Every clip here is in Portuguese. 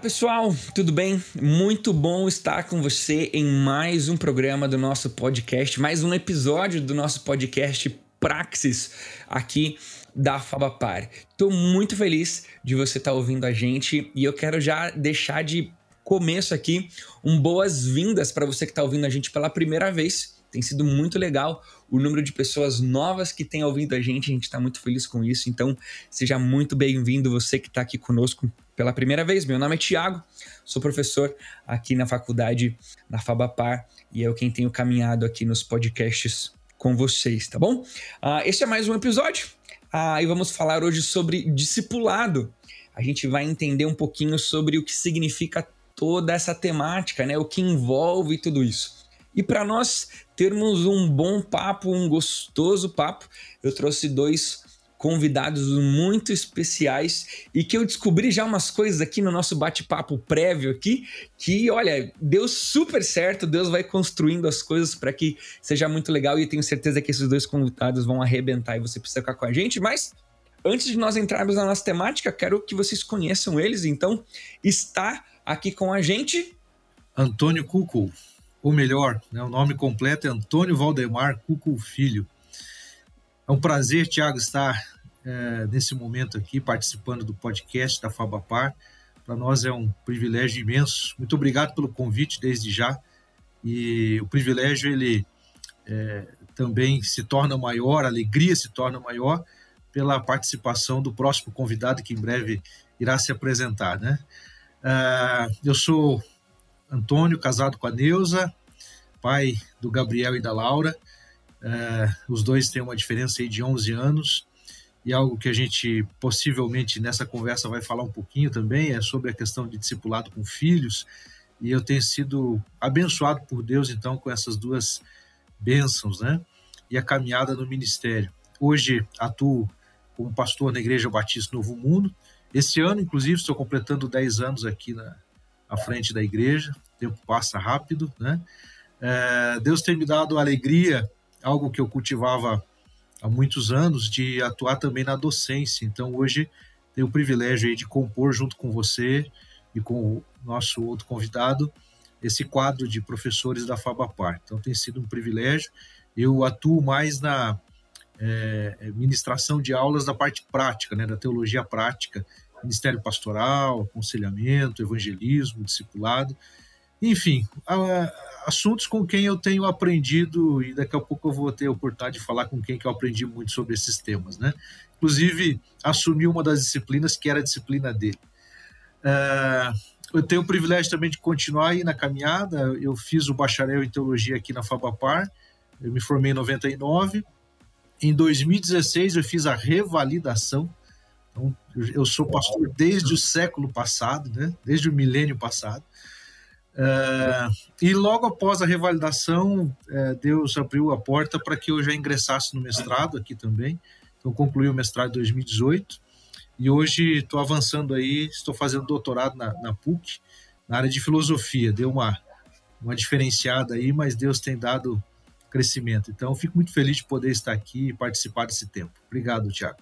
Pessoal, tudo bem? Muito bom estar com você em mais um programa do nosso podcast, mais um episódio do nosso podcast Praxis aqui da Fabapar. Estou muito feliz de você estar tá ouvindo a gente e eu quero já deixar de começo aqui um boas-vindas para você que está ouvindo a gente pela primeira vez. Tem sido muito legal o número de pessoas novas que têm ouvido a gente, a gente está muito feliz com isso. Então, seja muito bem-vindo você que está aqui conosco pela primeira vez. Meu nome é Tiago, sou professor aqui na faculdade, na Fabapar, e eu quem tenho caminhado aqui nos podcasts com vocês, tá bom? Uh, este é mais um episódio uh, e vamos falar hoje sobre discipulado. A gente vai entender um pouquinho sobre o que significa toda essa temática, né? O que envolve tudo isso. E para nós termos um bom papo, um gostoso papo, eu trouxe dois convidados muito especiais e que eu descobri já umas coisas aqui no nosso bate-papo prévio aqui que, olha, deu super certo, Deus vai construindo as coisas para que seja muito legal e tenho certeza que esses dois convidados vão arrebentar e você precisa ficar com a gente, mas antes de nós entrarmos na nossa temática, quero que vocês conheçam eles, então está aqui com a gente Antônio Cucu, ou melhor, né, o nome completo é Antônio Valdemar Cucu Filho. É um prazer, Tiago, estar é, nesse momento aqui participando do podcast da Fabapar. Para nós é um privilégio imenso. Muito obrigado pelo convite desde já. E o privilégio ele é, também se torna maior, a alegria se torna maior pela participação do próximo convidado que em breve irá se apresentar, né? Uh, eu sou Antônio, casado com a Neuza, pai do Gabriel e da Laura. É, os dois têm uma diferença de 11 anos e algo que a gente possivelmente nessa conversa vai falar um pouquinho também é sobre a questão de discipulado com filhos e eu tenho sido abençoado por Deus então com essas duas bênçãos, né? E a caminhada no ministério. Hoje atuo como pastor na Igreja Batista Novo Mundo. Esse ano, inclusive, estou completando 10 anos aqui na à frente da igreja. O tempo passa rápido, né? É, Deus tem me dado alegria algo que eu cultivava há muitos anos, de atuar também na docência. Então, hoje, tenho o privilégio de compor junto com você e com o nosso outro convidado esse quadro de professores da Fabapar. Então, tem sido um privilégio. Eu atuo mais na é, ministração de aulas da parte prática, né, da teologia prática, ministério pastoral, aconselhamento, evangelismo, discipulado. Enfim, assuntos com quem eu tenho aprendido e daqui a pouco eu vou ter a oportunidade de falar com quem que eu aprendi muito sobre esses temas, né? Inclusive, assumi uma das disciplinas que era a disciplina dele. Uh, eu tenho o privilégio também de continuar aí na caminhada. Eu fiz o bacharel em teologia aqui na Fabapar. Eu me formei em 99. Em 2016 eu fiz a revalidação. Então, eu sou pastor desde o século passado, né? Desde o milênio passado. É, e logo após a revalidação, é, Deus abriu a porta para que eu já ingressasse no mestrado aqui também. Então, concluí o mestrado em 2018 e hoje estou avançando aí, estou fazendo doutorado na, na, PUC, na área de filosofia. Deu uma, uma diferenciada aí, mas Deus tem dado crescimento. Então, fico muito feliz de poder estar aqui e participar desse tempo. Obrigado, Tiago.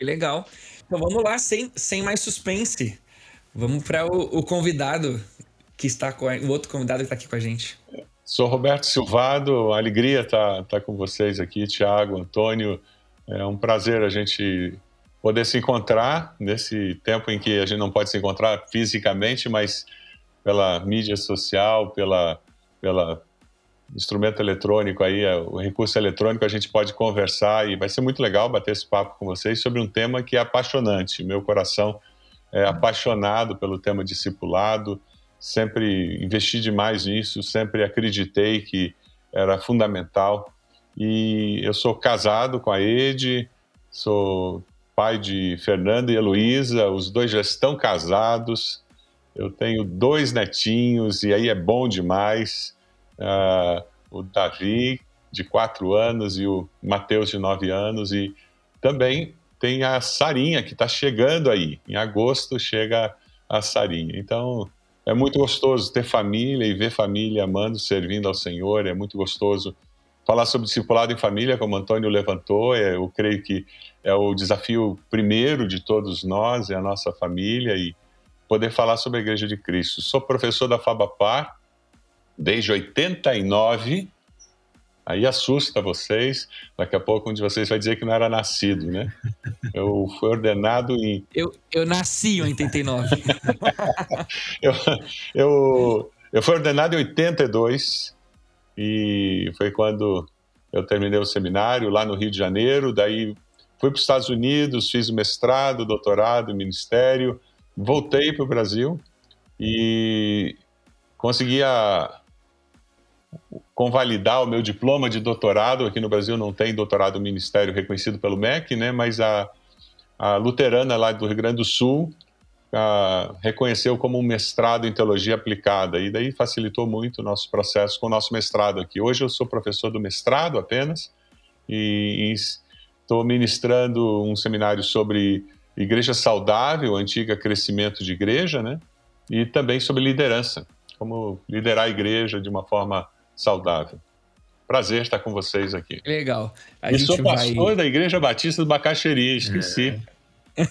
Legal. Então, vamos lá, sem, sem mais suspense. Vamos para o, o convidado que está com o outro convidado que está aqui com a gente. Sou Roberto Silvado, alegria estar tá, tá com vocês aqui, Tiago, Antônio. É um prazer a gente poder se encontrar nesse tempo em que a gente não pode se encontrar fisicamente, mas pela mídia social, pela, pela instrumento eletrônico aí, é, o recurso eletrônico, a gente pode conversar e vai ser muito legal bater esse papo com vocês sobre um tema que é apaixonante. Meu coração é apaixonado pelo tema discipulado, sempre investi demais nisso, sempre acreditei que era fundamental. E eu sou casado com a Ede, sou pai de Fernanda e Heloísa, os dois já estão casados. Eu tenho dois netinhos e aí é bom demais. Uh, o Davi, de quatro anos, e o Mateus, de nove anos. E também tem a Sarinha, que está chegando aí. Em agosto chega a Sarinha. Então, é muito gostoso ter família e ver família amando, servindo ao Senhor. É muito gostoso falar sobre discipulado em família, como o Antônio levantou. É, eu creio que é o desafio primeiro de todos nós, é a nossa família. E poder falar sobre a Igreja de Cristo. Sou professor da Fabapar desde 89. Aí assusta vocês. Daqui a pouco um de vocês vai dizer que não era nascido, né? Eu fui ordenado em. Eu, eu nasci em 89. eu, eu, eu fui ordenado em 82 e foi quando eu terminei o seminário lá no Rio de Janeiro. Daí fui para os Estados Unidos, fiz o mestrado, doutorado, ministério voltei para o Brasil e consegui a, convalidar o meu diploma de doutorado. Aqui no Brasil não tem doutorado ministério reconhecido pelo MEC, né? mas a, a luterana lá do Rio Grande do Sul a, reconheceu como um mestrado em teologia aplicada, e daí facilitou muito o nosso processo com o nosso mestrado aqui. Hoje eu sou professor do mestrado apenas, e estou ministrando um seminário sobre Igreja Saudável, antiga Crescimento de Igreja, né? E também sobre liderança, como liderar a igreja de uma forma saudável. Prazer estar com vocês aqui. Legal. A e sou pastor vai... da Igreja Batista do Bacaxeri, esqueci. É.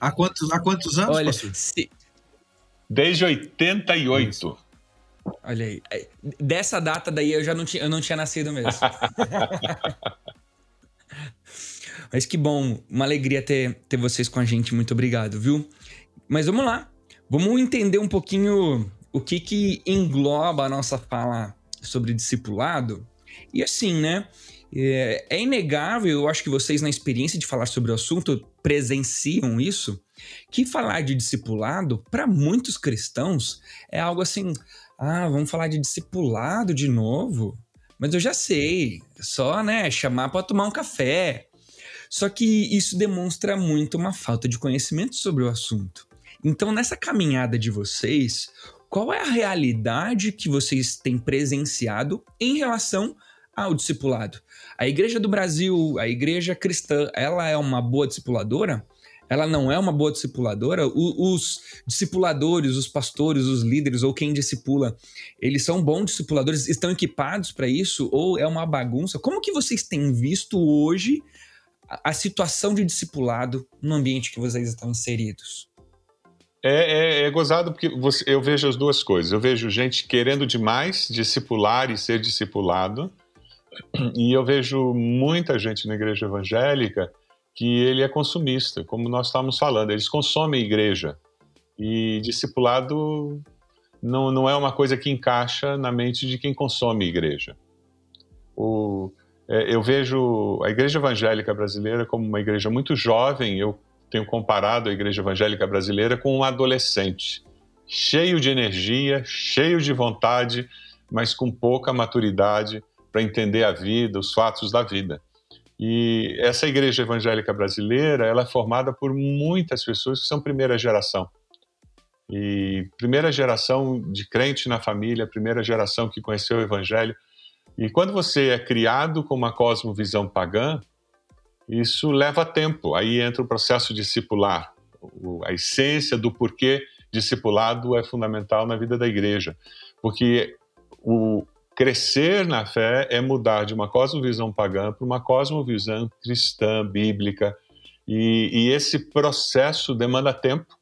há, quantos, há quantos anos, Olha, se... Desde 88. Isso. Olha aí. É, dessa data daí eu já não tinha, eu não tinha nascido mesmo. Mas que bom, uma alegria ter, ter vocês com a gente. Muito obrigado, viu? Mas vamos lá. Vamos entender um pouquinho o que que engloba a nossa fala sobre discipulado. E assim, né? É, é inegável, eu acho que vocês, na experiência de falar sobre o assunto, presenciam isso, que falar de discipulado, para muitos cristãos, é algo assim: ah, vamos falar de discipulado de novo? Mas eu já sei, só, né, chamar para tomar um café. Só que isso demonstra muito uma falta de conhecimento sobre o assunto. Então, nessa caminhada de vocês, qual é a realidade que vocês têm presenciado em relação ao discipulado? A Igreja do Brasil, a Igreja cristã, ela é uma boa discipuladora? Ela não é uma boa discipuladora? O, os discipuladores, os pastores, os líderes ou quem discipula, eles são bons discipuladores? Estão equipados para isso? Ou é uma bagunça? Como que vocês têm visto hoje a situação de discipulado no ambiente que vocês estão inseridos? É, é, é gozado porque você, eu vejo as duas coisas. Eu vejo gente querendo demais discipular e ser discipulado, e eu vejo muita gente na igreja evangélica que ele é consumista, como nós estávamos falando. Eles consomem igreja. E discipulado não, não é uma coisa que encaixa na mente de quem consome igreja. O, é, eu vejo a igreja evangélica brasileira como uma igreja muito jovem. Eu tenho comparado a igreja evangélica brasileira com um adolescente, cheio de energia, cheio de vontade, mas com pouca maturidade para entender a vida, os fatos da vida. E essa igreja evangélica brasileira, ela é formada por muitas pessoas que são primeira geração. E primeira geração de crente na família, primeira geração que conheceu o evangelho, e quando você é criado com uma cosmovisão pagã, isso leva tempo. Aí entra o processo discipular, a essência do porquê discipulado é fundamental na vida da igreja. Porque o crescer na fé é mudar de uma cosmovisão pagã para uma cosmovisão cristã, bíblica. E, e esse processo demanda tempo,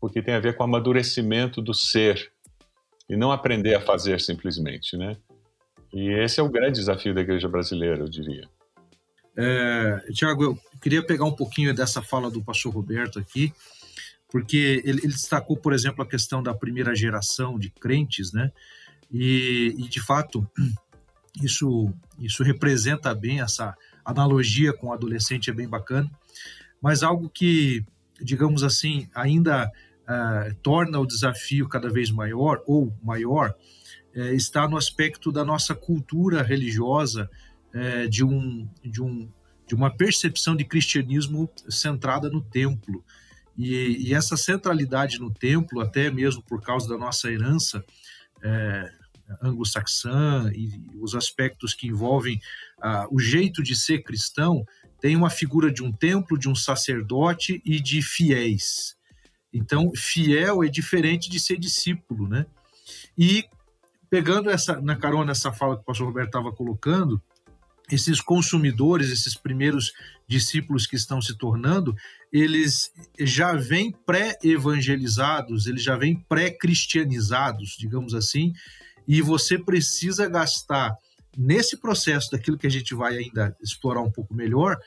porque tem a ver com o amadurecimento do ser e não aprender a fazer simplesmente, né? E esse é o grande desafio da igreja brasileira, eu diria. É, Tiago, eu queria pegar um pouquinho dessa fala do pastor Roberto aqui, porque ele, ele, destacou, por exemplo, a questão da primeira geração de crentes, né? E, e de fato, isso, isso representa bem essa analogia com o adolescente, é bem bacana. Mas algo que, digamos assim, ainda uh, torna o desafio cada vez maior ou maior uh, está no aspecto da nossa cultura religiosa, uh, de, um, de, um, de uma percepção de cristianismo centrada no templo. E, e, essa centralidade no templo, até mesmo por causa da nossa herança é, anglo-saxã e os aspectos que envolvem ah, o jeito de ser cristão, tem uma figura de um templo, de um sacerdote e de fiéis. Então, fiel é diferente de ser discípulo, né? E pegando essa na carona essa fala que o pastor Roberto estava colocando, esses consumidores, esses primeiros discípulos que estão se tornando, eles já vêm pré-evangelizados, eles já vêm pré-cristianizados, digamos assim, e você precisa gastar nesse processo daquilo que a gente vai ainda explorar um pouco melhor,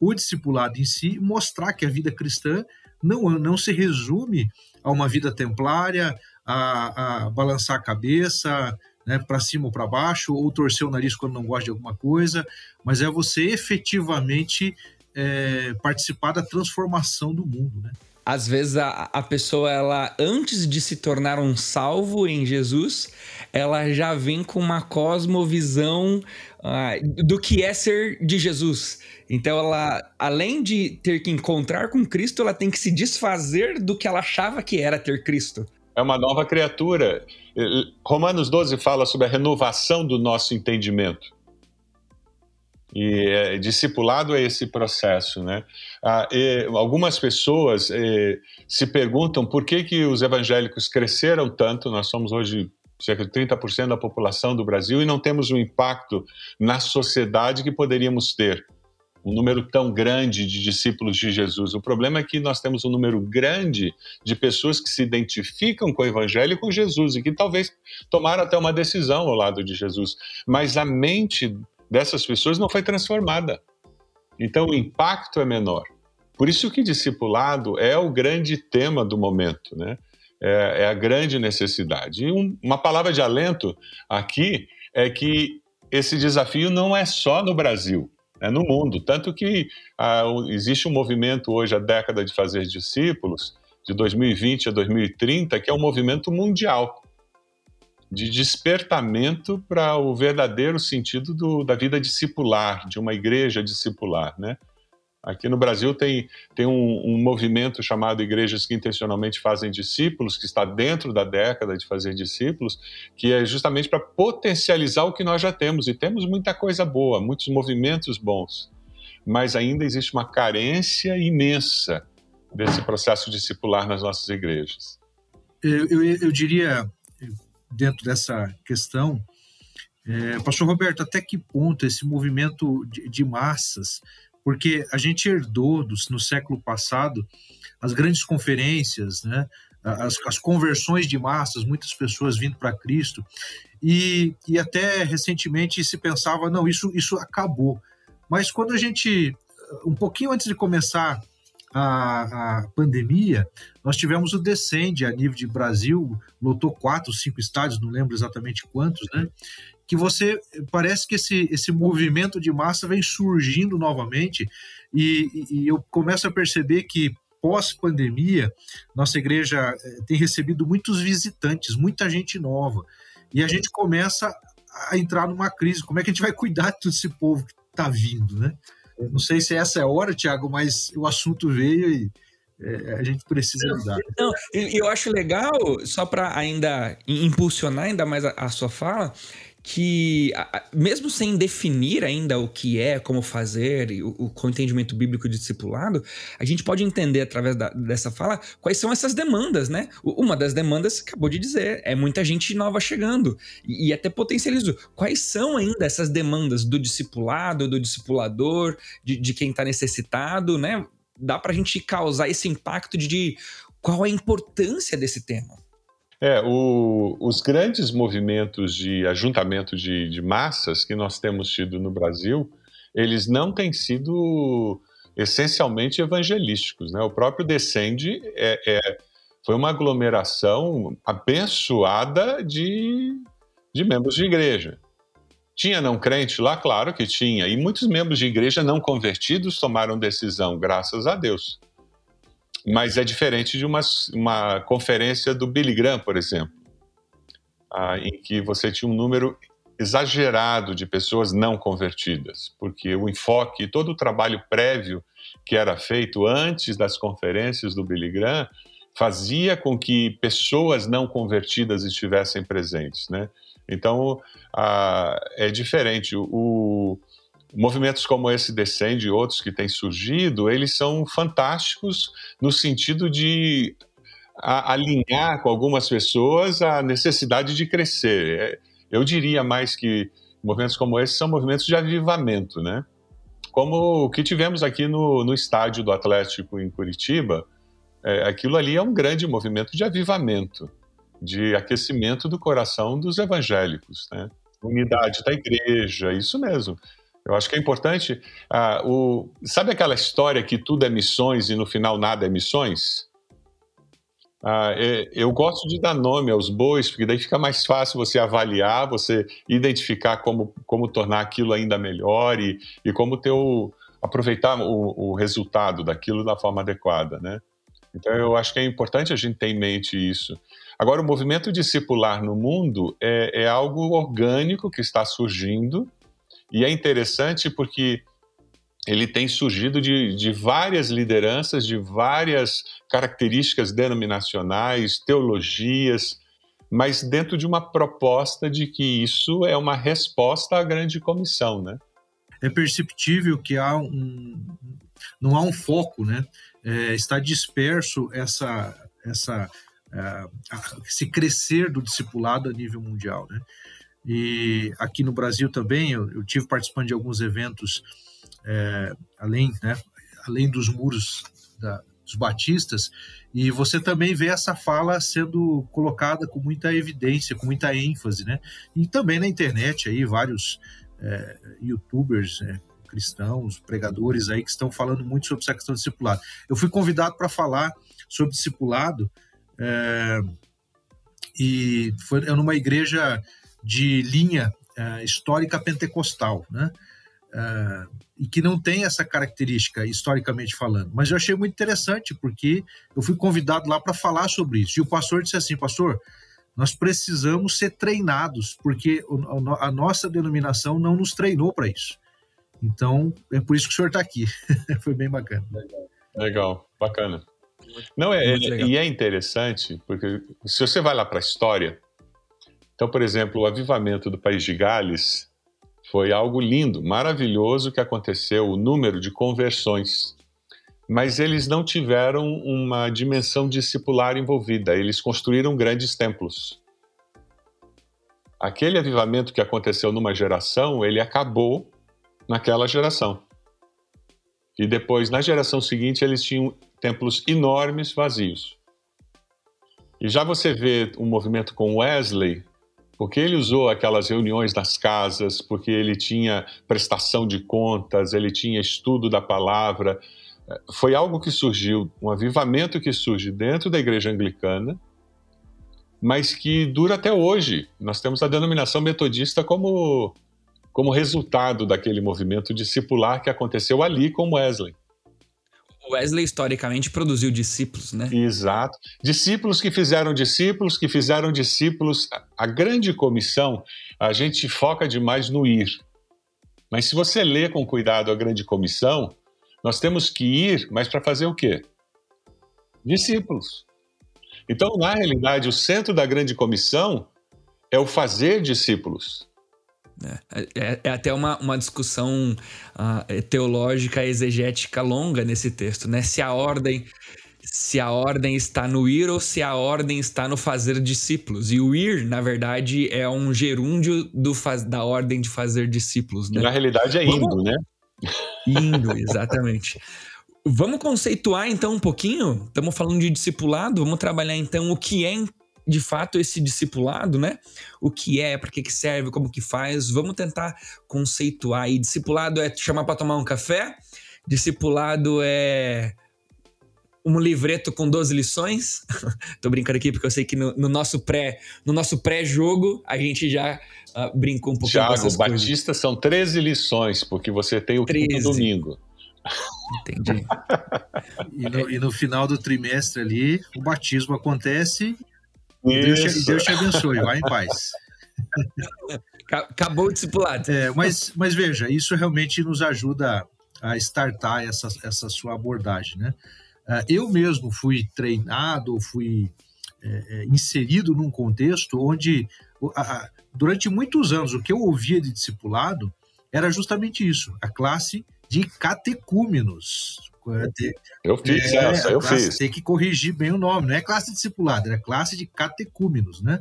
o discipulado em si, mostrar que a vida cristã não, não se resume a uma vida templária, a, a balançar a cabeça, né, para cima ou para baixo, ou torcer o nariz quando não gosta de alguma coisa, mas é você efetivamente é, participar da transformação do mundo, né? Às vezes a, a pessoa, ela antes de se tornar um salvo em Jesus, ela já vem com uma cosmovisão uh, do que é ser de Jesus. Então ela, além de ter que encontrar com Cristo, ela tem que se desfazer do que ela achava que era ter Cristo é uma nova criatura. Romanos 12 fala sobre a renovação do nosso entendimento. E é, discipulado é esse processo, né? Ah, algumas pessoas se perguntam por que, que os evangélicos cresceram tanto. Nós somos hoje cerca de 30% da população do Brasil e não temos o impacto na sociedade que poderíamos ter um número tão grande de discípulos de Jesus. O problema é que nós temos um número grande de pessoas que se identificam com o Evangelho e com Jesus e que talvez tomaram até uma decisão ao lado de Jesus, mas a mente dessas pessoas não foi transformada. Então o impacto é menor. Por isso que discipulado é o grande tema do momento, né? É, é a grande necessidade. E um, uma palavra de alento aqui é que esse desafio não é só no Brasil né, no mundo. Tanto que ah, existe um movimento hoje, a década de fazer discípulos, de 2020 a 2030, que é um movimento mundial de despertamento para o verdadeiro sentido do, da vida discipular, de uma igreja discipular, né? Aqui no Brasil tem, tem um, um, movimento chamado Igrejas que Intencionalmente Fazem Discípulos, que está dentro da década de fazer discípulos, que é justamente para potencializar o que nós já temos. E temos muita coisa boa, muitos movimentos bons, mas ainda existe uma carência imensa desse processo discipular nas nossas igrejas. Eu, eu, eu diria, dentro dessa questão, é, Pastor Roberto, até que ponto esse movimento de, de massas porque a gente herdou do, no século passado as grandes conferências, né? As, as, conversões de massas, muitas pessoas vindo para Cristo, e, e até recentemente se pensava, não, isso, isso acabou. Mas quando a gente, um pouquinho antes de começar a, a pandemia, nós tivemos o Descende a nível de Brasil, lotou quatro, cinco estádios, não lembro exatamente quantos, né? Que você parece que esse, esse movimento de massa vem surgindo novamente e, e eu começo a perceber que pós-pandemia nossa igreja eh, tem recebido muitos visitantes, muita gente nova e a gente começa a entrar numa crise. Como é que a gente vai cuidar de todo esse povo que está vindo, né? não sei se essa é a hora, Tiago, mas o assunto veio e é, a gente precisa lidar. Não, eu acho legal, só para ainda impulsionar ainda mais a, a sua fala, que, mesmo sem definir ainda o que é, como fazer, o, o, entendimento bíblico de discipulado, a gente pode entender através da, dessa fala quais são essas demandas, né? Uma das demandas, acabou de dizer, é muita gente nova chegando. E, e até potencializo. Quais são ainda essas demandas do discipulado, do discipulador, de, de quem está necessitado, né? Dá para a gente causar esse impacto de, de qual a importância desse tema. É, o, os grandes movimentos de ajuntamento de, de, massas que nós temos tido no Brasil, eles não têm sido essencialmente evangelísticos. Né? O próprio Descende é, é, foi uma aglomeração abençoada de, de membros de igreja. Tinha não crente lá? Claro que tinha. E muitos membros de igreja não convertidos tomaram decisão, graças a Deus. Mas é diferente de uma, uma conferência do Billy Graham, por exemplo, ah, em que você tinha um número exagerado de pessoas não convertidas, porque o enfoque, todo o trabalho prévio que era feito antes das conferências do Billy Graham fazia com que pessoas não convertidas estivessem presentes, né? Então, ah, é diferente. O, movimentos como esse Descende e outros que têm surgido, eles são fantásticos no sentido de alinhar com algumas pessoas a necessidade de crescer. É, eu diria mais que movimentos como esse são movimentos de avivamento, né? Como o que tivemos aqui no, no estádio do Atlético em Curitiba, é, aquilo ali é um grande movimento de avivamento, de aquecimento do coração dos evangélicos, né? Unidade da igreja, isso mesmo. Eu acho que é importante. Ah, o, sabe aquela história que tudo é missões e no final nada é missões? Ah, é, eu gosto de dar nome aos bois, porque daí fica mais fácil você avaliar, você identificar como, como tornar aquilo ainda melhor e, e como ter o, aproveitar o, o resultado daquilo da forma adequada, né? Então eu acho que é importante a gente ter em mente isso. Agora, o movimento discipular no mundo é, é algo orgânico que está surgindo e é interessante porque ele tem surgido de, de várias lideranças, de várias características denominacionais, teologias, mas dentro de uma proposta de que isso é uma resposta à grande comissão, né? É perceptível que há um, não há um foco, né? É, está disperso essa, essa, uh, esse crescer do discipulado a nível mundial, né? E aqui no Brasil também eu, eu tive participando de alguns eventos é, além, né, além dos muros da, dos batistas, e você também vê essa fala sendo colocada com muita evidência, com muita ênfase, né? E também na internet aí vários é, youtubers é, cristãos, pregadores aí que estão falando muito sobre essa questão do discipulado. Eu fui convidado para falar sobre discipulado é, e foi numa igreja de linha é, histórica pentecostal, né? Uh, e que não tem essa característica historicamente falando. Mas eu achei muito interessante porque eu fui convidado lá para falar sobre isso. E o pastor disse assim: Pastor, nós precisamos ser treinados, porque a nossa denominação não nos treinou para isso. Então, é por isso que o senhor está aqui. Foi bem bacana. Legal, Legal. bacana. Não, é, é e é interessante, porque se você vai lá para a história, então, por exemplo, o avivamento do país de Gales foi algo lindo, maravilhoso que aconteceu, o número de conversões. Mas eles não tiveram uma dimensão discipular envolvida, eles construíram grandes templos. Aquele avivamento que aconteceu numa geração, ele acabou naquela geração. E depois, na geração seguinte, eles tinham templos enormes vazios. E já você vê um movimento com Wesley, porque ele usou aquelas reuniões nas casas, porque ele tinha prestação de contas, ele tinha estudo da palavra. Foi algo que surgiu, um avivamento que surge dentro da igreja anglicana, mas que dura até hoje. Nós temos a denominação metodista como, como resultado daquele movimento discipular que aconteceu ali com Wesley. Wesley historicamente produziu discípulos, né? Exato. Discípulos que fizeram discípulos, que fizeram discípulos. A grande comissão, a gente foca demais no ir. Mas se você lê com cuidado a grande comissão, nós temos que ir, mas para fazer o quê? Discípulos. Então, na realidade, o centro da grande comissão é o fazer discípulos. É, é, é, até uma, uma discussão uh, teológica, exegética longa nesse texto, né? Se a ordem se a ordem está no ir ou se a ordem está no fazer discípulos. E o ir, na verdade, é um gerúndio do faz, da ordem de fazer discípulos. Né? Na realidade é indo, Vamos... né? Indo, exatamente. Vamos conceituar então um pouquinho? Estamos falando de discipulado, vamos trabalhar então o que é de fato esse discipulado, né? O que é, para que, que serve, como que faz. Vamos tentar conceituar. E discipulado é te chamar para tomar um café, discipulado é um livreto com 12 lições. Tô brincando aqui porque eu sei que no, no nosso pré no nosso pré-jogo a gente já uh, brincou um pouquinho Tiago, com Batista coisas. são 13 lições, porque você tem o 13. domingo. Entendi. e, no, e, no, final do trimestre ali, o batismo acontece Deus, te, Deus te abençoe, vai em paz. Acabou o discipulado. É, mas, mas veja, isso realmente nos ajuda a startar essa, essa sua abordagem, né? Ah, eu mesmo fui treinado, fui é, é, inserido num contexto onde, durante muitos anos, o que eu ouvia de discipulado era justamente isso, a classe de catecúmenos. Eu fiz é, essa, eu fiz. Tem que corrigir bem o nome, não é classe discipulada, era classe de catecúmenos, né?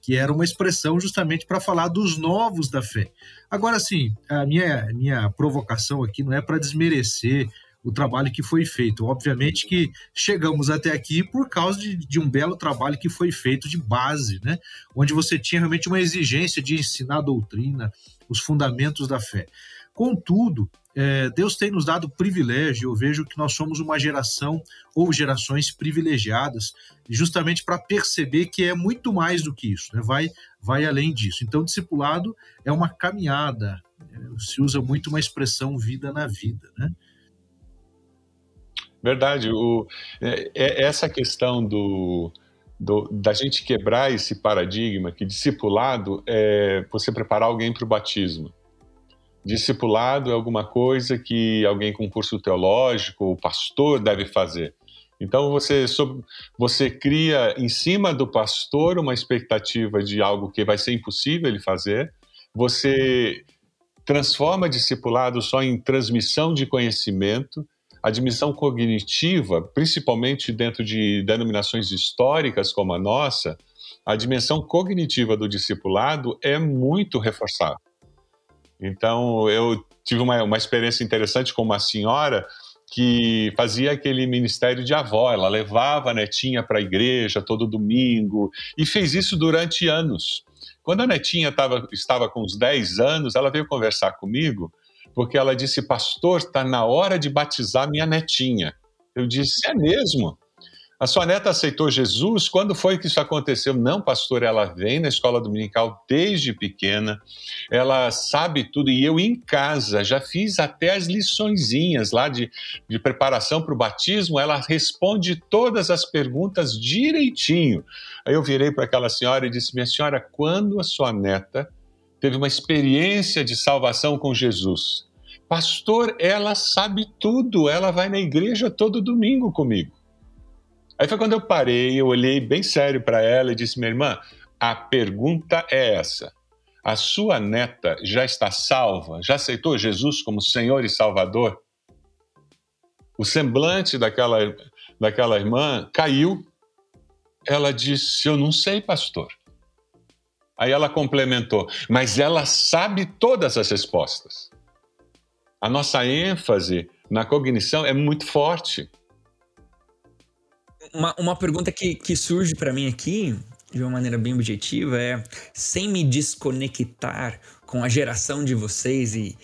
Que era uma expressão justamente para falar dos novos da fé. Agora, sim, a minha, minha provocação aqui não é para desmerecer o trabalho que foi feito. Obviamente que chegamos até aqui por causa de, de, um belo trabalho que foi feito de base, né? onde você tinha realmente uma exigência de ensinar a doutrina, os fundamentos da fé. Contudo, é, Deus tem nos dado privilégio, eu vejo que nós somos uma geração ou gerações privilegiadas, justamente para perceber que é muito mais do que isso, né? vai, vai além disso. Então, discipulado é uma caminhada, é, se usa muito uma expressão vida na vida. Né? Verdade. O, é, é essa questão do, do, da gente quebrar esse paradigma que discipulado é você preparar alguém para o batismo. Discipulado é alguma coisa que alguém com curso teológico ou pastor deve fazer. Então você, você cria em cima do pastor uma expectativa de algo que vai ser impossível ele fazer. Você transforma discipulado só em transmissão de conhecimento. A dimensão cognitiva, principalmente dentro de denominações históricas como a nossa, a dimensão cognitiva do discipulado é muito reforçada. Então, eu tive uma, uma experiência interessante com uma senhora que fazia aquele ministério de avó. Ela levava a netinha para a igreja todo domingo e fez isso durante anos. Quando a netinha tava, estava com uns 10 anos, ela veio conversar comigo porque ela disse: Pastor, está na hora de batizar minha netinha. Eu disse: É mesmo? A sua neta aceitou Jesus? Quando foi que isso aconteceu? Não, pastor, ela vem na escola dominical desde pequena, ela sabe tudo, e eu em casa já fiz até as liçõezinhas lá de, de preparação para o batismo, ela responde todas as perguntas direitinho. Aí eu virei para aquela senhora e disse: Minha senhora, quando a sua neta teve uma experiência de salvação com Jesus? Pastor, ela sabe tudo, ela vai na igreja todo domingo comigo. Aí foi quando eu parei, eu olhei bem sério para ela e disse: minha irmã, a pergunta é essa. A sua neta já está salva? Já aceitou Jesus como Senhor e Salvador? O semblante daquela, daquela irmã caiu. Ela disse: Eu não sei, pastor. Aí ela complementou: Mas ela sabe todas as respostas. A nossa ênfase na cognição é muito forte uma, uma pergunta que, que surge para mim aqui, de uma maneira bem objetiva, é sem me desconectar com a geração de vocês, e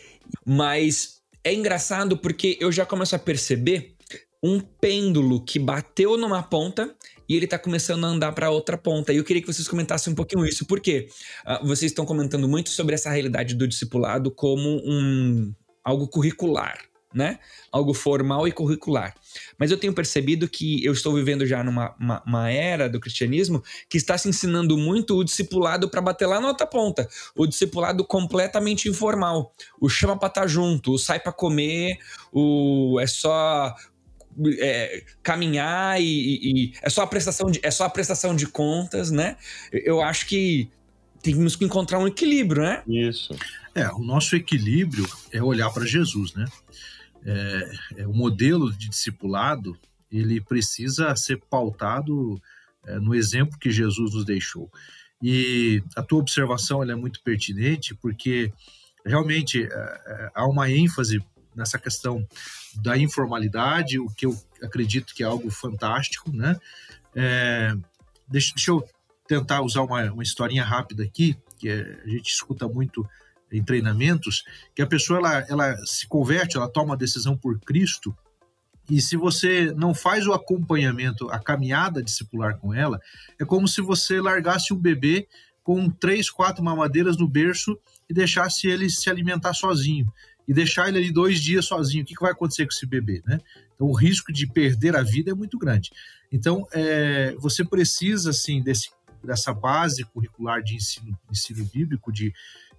mas é engraçado porque eu já começo a perceber um pêndulo que bateu numa ponta e ele tá começando a andar para outra ponta. E eu queria que vocês comentassem um pouquinho isso, porque uh, vocês estão comentando muito sobre essa realidade do discipulado como um algo curricular, né? Algo formal e curricular. Mas eu tenho percebido que eu estou vivendo já numa uma, uma era do cristianismo que está se ensinando muito o discipulado para bater lá na outra ponta. O discipulado completamente informal. O chama para estar tá junto, o sai para comer, o é só é, caminhar e, e, é só a prestação de, é só a prestação de contas, né? Eu acho que temos que encontrar um equilíbrio, né? Isso. É, o nosso equilíbrio é olhar para Jesus, né? É, é, o modelo de discipulado ele precisa ser pautado é, no exemplo que Jesus nos deixou. E a tua observação é muito pertinente porque realmente é, é, há uma ênfase nessa questão da informalidade, o que eu acredito que é algo fantástico, né? É, deixa, deixa, eu tentar usar uma, uma historinha rápida aqui, que a gente escuta muito em treinamentos, que a pessoa ela, ela se converte, ela toma a decisão por Cristo E se você não faz o acompanhamento, a caminhada discipular com ela, é como se você largasse um bebê com três, quatro mamadeiras no berço e deixasse ele se alimentar sozinho. E deixar ele ali dois dias sozinho. O que, vai acontecer com esse bebê? Né? Então, o risco de perder a vida é muito grande. Então, é, você precisa, assim, desse, dessa base curricular de ensino, ensino bíblico, de,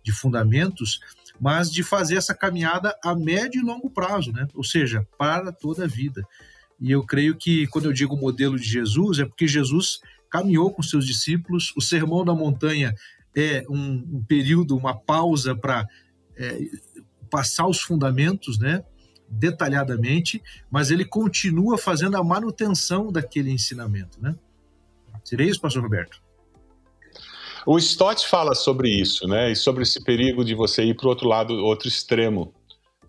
de fundamentos, mas de fazer essa caminhada a médio e longo prazo, né? ou seja, para toda a vida. E eu creio que quando eu digo modelo de Jesus, é porque Jesus caminhou com seus discípulos. O Sermão da Montanha é um, um período, uma pausa para é, passar os fundamentos, né? detalhadamente, mas ele continua fazendo a manutenção daquele ensinamento, né? Seria isso, pastor Roberto? O Stott fala sobre isso, né? E sobre esse perigo de você ir para o outro lado, outro extremo.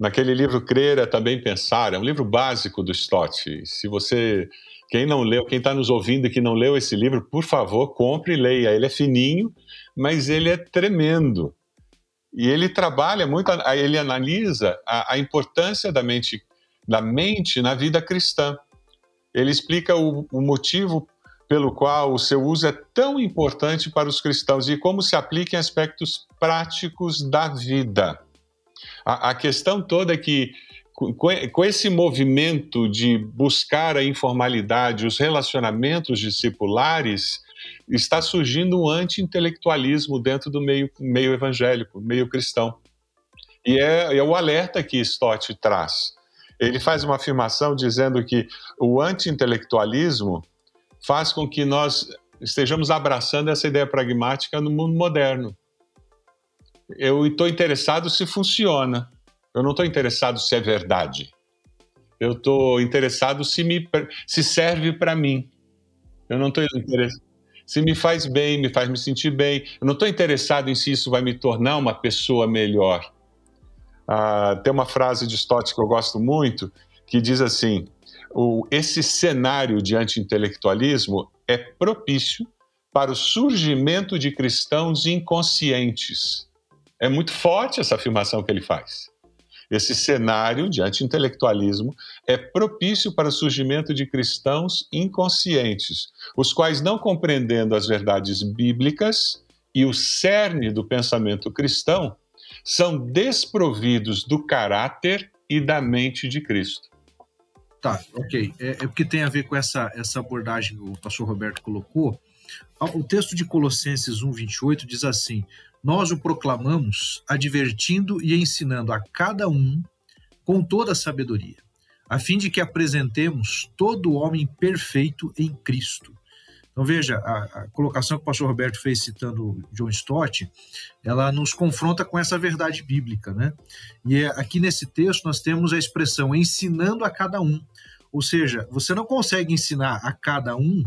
Naquele livro Crer é também pensar, é um livro básico do Stott. Se você quem não leu, quem está nos ouvindo e que não leu esse livro, por favor, compre e leia. Ele é fininho, mas ele é tremendo. E ele trabalha muito, ele analisa a, a importância da mente, da mente na vida cristã. Ele explica o, o motivo pelo qual o seu uso é tão importante para os cristãos e como se aplica em aspectos práticos da vida. A, a questão toda é que com esse movimento de buscar a informalidade, os relacionamentos discipulares, está surgindo um anti-intelectualismo dentro do meio, meio evangélico, meio cristão. E é, é o alerta que Stott traz. Ele faz uma afirmação dizendo que o anti-intelectualismo faz com que nós estejamos abraçando essa ideia pragmática no mundo moderno. Eu estou interessado se funciona. Eu não estou interessado se é verdade. Eu estou interessado se, me, se serve para mim. Eu não estou interessado se me faz bem, me faz me sentir bem. Eu não estou interessado em se isso vai me tornar uma pessoa melhor. Ah, tem uma frase de Stott que eu gosto muito que diz assim: o, esse cenário de anti-intelectualismo é propício para o surgimento de cristãos inconscientes. É muito forte essa afirmação que ele faz. Esse cenário de anti-intelectualismo é propício para o surgimento de cristãos inconscientes, os quais, não compreendendo as verdades bíblicas e o cerne do pensamento cristão, são desprovidos do caráter e da mente de Cristo. Tá, ok. É, é porque tem a ver com essa, essa abordagem que o pastor Roberto colocou. O texto de Colossenses 1,28 diz assim: nós o proclamamos, advertindo e ensinando a cada um com toda a sabedoria, a fim de que apresentemos todo o homem perfeito em Cristo. Então veja, a, a, colocação que o pastor Roberto fez citando John Stott, ela nos confronta com essa verdade bíblica, né? E é, aqui nesse texto nós temos a expressão ensinando a cada um. Ou seja, você não consegue ensinar a cada um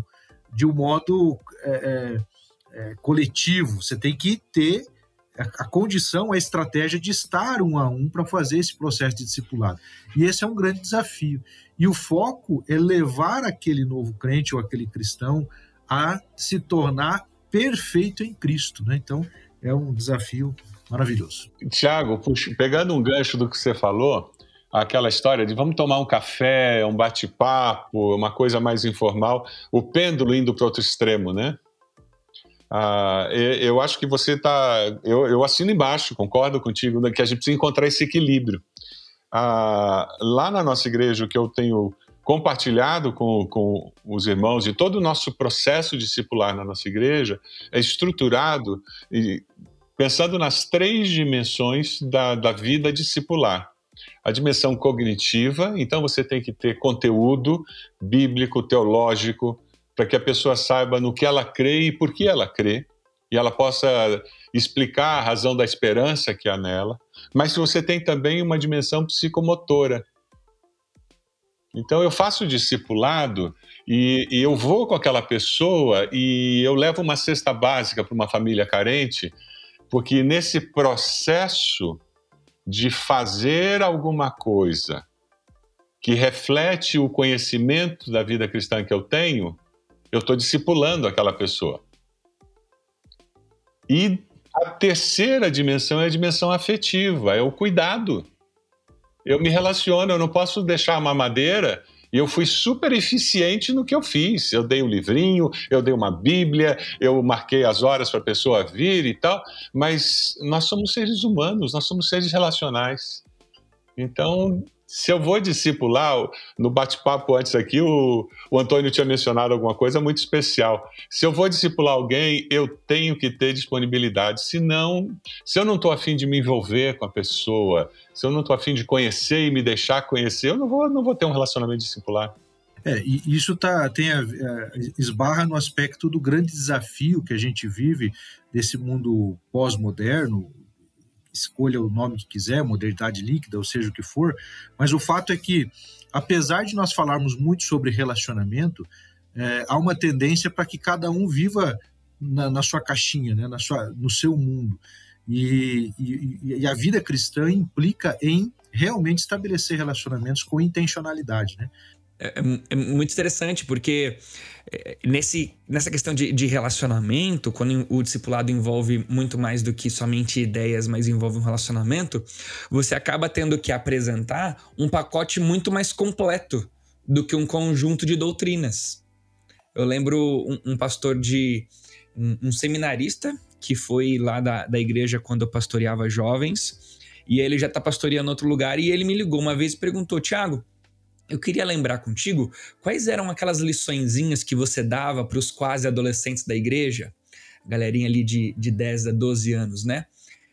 de um modo é, é, é, coletivo, você tem que ter a, a, condição, a estratégia de estar um a um para fazer esse processo de discipulado. E esse é um grande desafio. E o foco é levar aquele novo crente ou aquele cristão a se tornar perfeito em Cristo. Né? Então, é um desafio maravilhoso. Tiago, pegando um gancho do que você falou, aquela história de vamos tomar um café, um bate-papo, uma coisa mais informal, o pêndulo indo para outro extremo, né? Ah, eu acho que você está. Eu, eu, assino embaixo, concordo contigo, né, que a gente precisa encontrar esse equilíbrio. Ah, lá na nossa igreja, o que eu tenho compartilhado com, com os irmãos e todo o nosso processo discipular na nossa igreja é estruturado e, pensando nas três dimensões da, da vida discipular. A dimensão cognitiva, então você tem que ter conteúdo bíblico, teológico, para que a pessoa saiba no que ela crê e por que ela crê, e ela possa explicar a razão da esperança que há nela. Mas você tem também uma dimensão psicomotora. Então eu faço discipulado e, e eu vou com aquela pessoa e eu levo uma cesta básica para uma família carente, porque nesse processo de fazer alguma coisa que reflete o conhecimento da vida cristã que eu tenho, eu estou discipulando aquela pessoa. E a terceira dimensão é a dimensão afetiva, é o cuidado. Eu me relaciono, eu não posso deixar a mamadeira E eu fui super eficiente no que eu fiz. Eu dei um livrinho, eu dei uma Bíblia, eu marquei as horas para a pessoa vir e tal, mas nós somos seres humanos, nós somos seres relacionais. Então, se eu vou discipular, no bate-papo antes aqui, o, o Antônio tinha mencionado alguma coisa muito especial. Se eu vou discipular alguém, eu tenho que ter disponibilidade. Se não, se eu não estou afim de me envolver com a pessoa, se eu não estou afim de conhecer e me deixar conhecer, eu não vou, não vou ter um relacionamento discipular. É, e isso tá, tem a, a, esbarra no aspecto do grande desafio que a gente vive desse mundo pós-moderno, escolha o nome que quiser, modernidade líquida, ou seja o que for, mas o fato é que, apesar de nós falarmos muito sobre relacionamento, é, há uma tendência para que cada um viva na, na sua caixinha, né, na sua, no seu mundo. E, e, e, a vida cristã implica em realmente estabelecer relacionamentos com intencionalidade, né? É, é, é, muito interessante, porque é, nesse, nessa questão de, de, relacionamento, quando o discipulado envolve muito mais do que somente ideias, mas envolve um relacionamento, você acaba tendo que apresentar um pacote muito mais completo do que um conjunto de doutrinas. Eu lembro um, um pastor de. Um, um, seminarista que foi lá da, da igreja quando eu pastoreava jovens, e ele já está pastoreando outro lugar, e ele me ligou uma vez e perguntou: Tiago eu queria lembrar contigo quais eram aquelas liçõezinhas que você dava para os quase adolescentes da igreja, galerinha ali de, de 10 a 12 anos, né?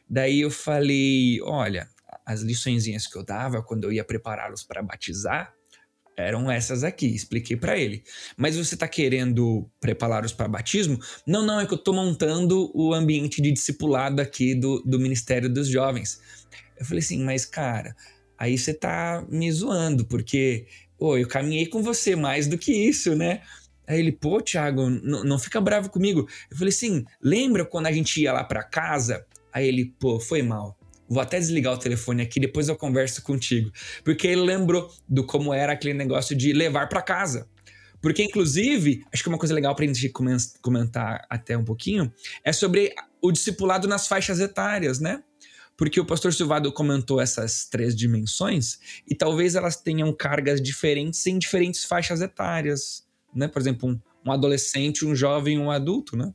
Daí eu falei: olha, as liçõezinhas que eu dava quando eu ia prepará-los para batizar eram essas aqui, expliquei para ele. Mas você está querendo prepará-los para batismo? Não, não, é que eu estou montando o ambiente de discipulado aqui do, do Ministério dos Jovens. Eu falei assim, mas cara, aí você tá me zoando, porque, pô, eu caminhei com você mais do que isso, né? Aí ele, pô, Thiago, não fica bravo comigo. Eu falei assim, lembra quando a gente ia lá para casa? Aí ele, pô, foi mal. Vou até desligar o telefone aqui, depois eu converso contigo. Porque ele lembrou do como era aquele negócio de levar para casa. Porque, inclusive, acho que uma coisa legal para a gente comentar até um pouquinho é sobre o discipulado nas faixas etárias, né? Porque o pastor Silvado comentou essas três dimensões e talvez elas tenham cargas diferentes em diferentes faixas etárias, né? Por exemplo, um, um adolescente, um jovem, um adulto, né?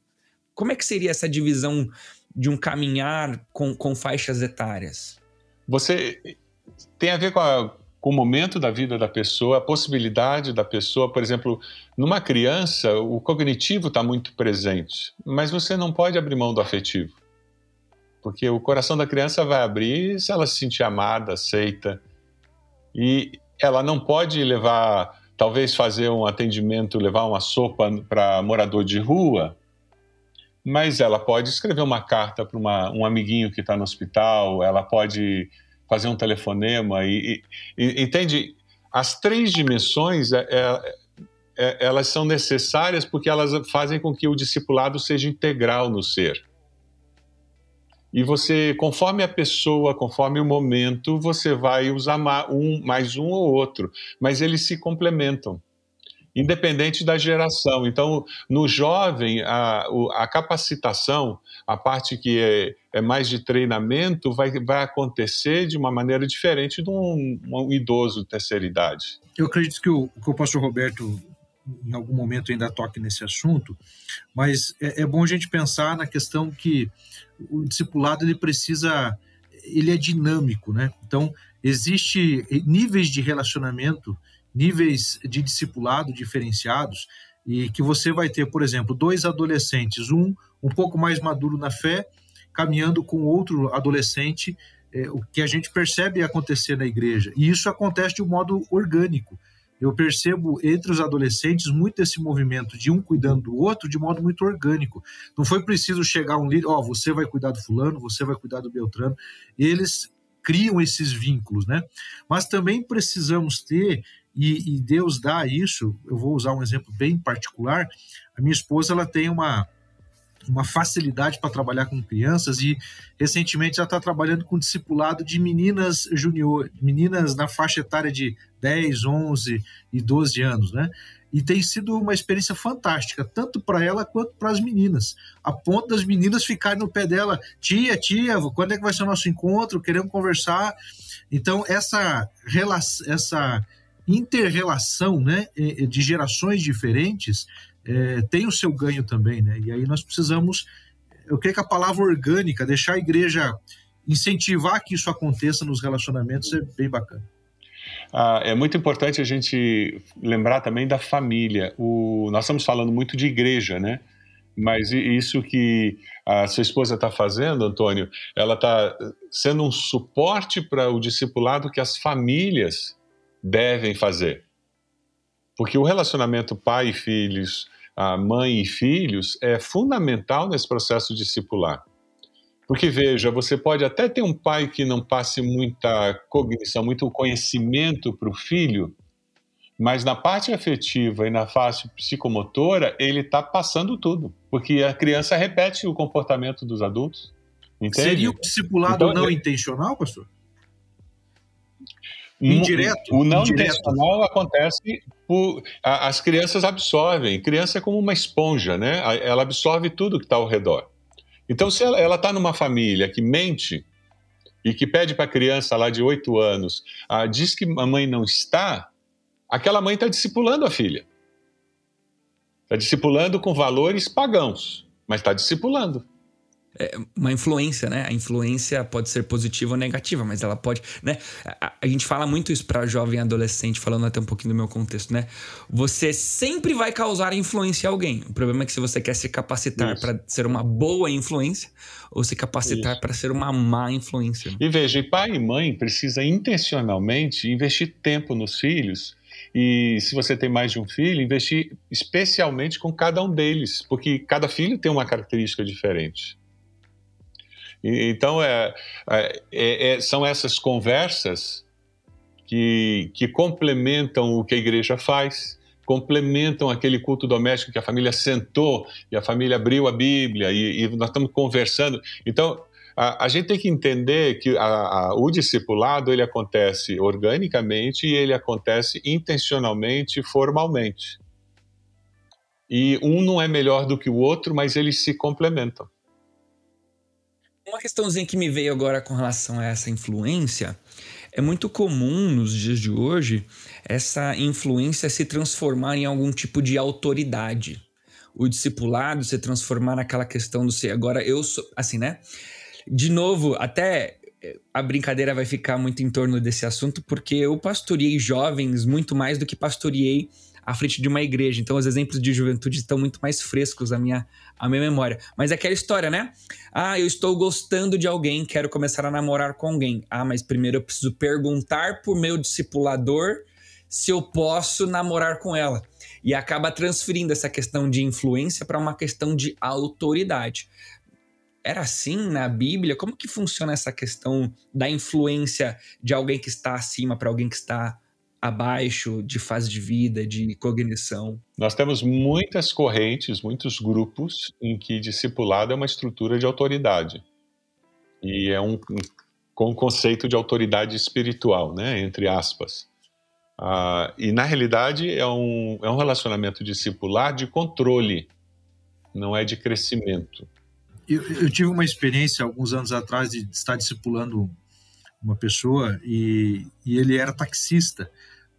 Como é que seria essa divisão de um caminhar com, com faixas etárias? Você tem a ver com, a, com o momento da vida da pessoa, a possibilidade da pessoa, por exemplo, numa criança, o cognitivo está muito presente, mas você não pode abrir mão do afetivo. Porque o coração da criança vai abrir se ela se sentir amada, aceita. E ela não pode levar, talvez fazer um atendimento, levar uma sopa para morador de rua, mas ela pode escrever uma carta para um amiguinho que está no hospital, ela pode fazer um telefonema e, e entende? As três dimensões é, é, é, elas são necessárias porque elas fazem com que o discipulado seja integral no ser. E você, conforme a pessoa, conforme o momento, você vai usar um, mais um ou outro, mas eles se complementam, independente da geração. Então, no jovem, a, a capacitação, a parte que é, é, mais de treinamento, vai, vai acontecer de uma maneira diferente de um, um idoso de terceira idade. Eu acredito que o, que o pastor Roberto em algum momento ainda toque nesse assunto, mas é, é, bom a gente pensar na questão que o discipulado ele precisa, ele é dinâmico, né? Então existe níveis de relacionamento, níveis de discipulado diferenciados e que você vai ter, por exemplo, dois adolescentes, um um pouco mais maduro na fé, caminhando com outro adolescente, é, o que a gente percebe acontecer na igreja. E isso acontece de um modo orgânico eu percebo entre os adolescentes muito esse movimento de um cuidando do outro de modo muito orgânico. Não foi preciso chegar um líder, ó, oh, você vai cuidar do fulano, você vai cuidar do Beltrano. Eles criam esses vínculos, né? Mas também precisamos ter e, e Deus dá isso. Eu vou usar um exemplo bem particular. A minha esposa ela tem uma uma facilidade para trabalhar com crianças e recentemente ela está trabalhando com discipulado de meninas junior, meninas na faixa etária de 10, 11 e 12 anos, né? E tem sido uma experiência fantástica, tanto para ela quanto para as meninas, a ponto das meninas ficarem no pé dela, tia, tia, quando é que vai ser o nosso encontro? Queremos conversar. Então, essa relação, essa interrelação né, de gerações diferentes é, tem o seu ganho também. Né? E aí nós precisamos, eu creio que a palavra orgânica, deixar a igreja incentivar que isso aconteça nos relacionamentos é bem bacana. Ah, é muito importante a gente lembrar também da família. O, nós estamos falando muito de igreja, né? Mas isso que a sua esposa está fazendo, Antônio, ela está sendo um suporte para o discipulado que as famílias devem fazer. Porque o relacionamento pai e filhos, mãe e filhos, é fundamental nesse processo discipular. Porque veja, você pode até ter um pai que não passe muita cognição, muito conhecimento para o filho, mas na parte afetiva e na face psicomotora, ele está passando tudo, porque a criança repete o comportamento dos adultos. Entende? Seria o discipulado então, não é... intencional, pastor? Indireto. O não indireto. intencional acontece por. As crianças absorvem. Criança é como uma esponja, né? Ela absorve tudo que está ao redor. Então, se ela está numa família que mente e que pede para a criança lá de 8 anos, diz que a mãe não está, aquela mãe está discipulando a filha. Está discipulando com valores pagãos, mas está discipulando é uma influência, né? A influência pode ser positiva ou negativa, mas ela pode, né? A, a gente fala muito isso para jovem adolescente, falando até um pouquinho do meu contexto, né? Você sempre vai causar influência a alguém. O problema é que se você quer se capacitar para ser uma boa influência ou se capacitar para ser uma má influência. E veja, e pai e mãe precisa intencionalmente investir tempo nos filhos e se você tem mais de um filho, investir especialmente com cada um deles, porque cada filho tem uma característica diferente. Então, é, é, é, é, são essas conversas que, que complementam o que a igreja faz, complementam aquele culto doméstico que a família sentou e a família abriu a Bíblia e, e nós estamos conversando. Então, a, a, gente tem que entender que a, a, o discipulado ele acontece organicamente e ele acontece intencionalmente, formalmente. E um não é melhor do que o outro, mas eles se complementam. Uma questãozinha que me veio agora com relação a essa influência é muito comum nos dias de hoje essa influência se transformar em algum tipo de autoridade. O discipulado se transformar naquela questão do ser. Agora, eu sou. Assim, né? De novo, até a brincadeira vai ficar muito em torno desse assunto, porque eu pastoreei jovens muito mais do que pastoreei à frente de uma igreja. Então, os exemplos de juventude estão muito mais frescos à minha, à minha memória. Mas é aquela história, né? Ah, eu estou gostando de alguém, quero começar a namorar com alguém. Ah, mas primeiro eu preciso perguntar pro meu discipulador se eu posso namorar com ela. E acaba transferindo essa questão de influência para uma questão de autoridade. Era assim na Bíblia? Como que funciona essa questão da influência de alguém que está acima para alguém que está abaixo de fase de vida, de cognição? Nós temos muitas correntes, muitos grupos em que discipulado é uma estrutura de autoridade. E é um, com conceito de autoridade espiritual, né, entre aspas. Ah, e na realidade é um, é um relacionamento discipular de controle, não é de crescimento. Eu, eu tive uma experiência alguns anos atrás de estar discipulando uma pessoa e, e ele era taxista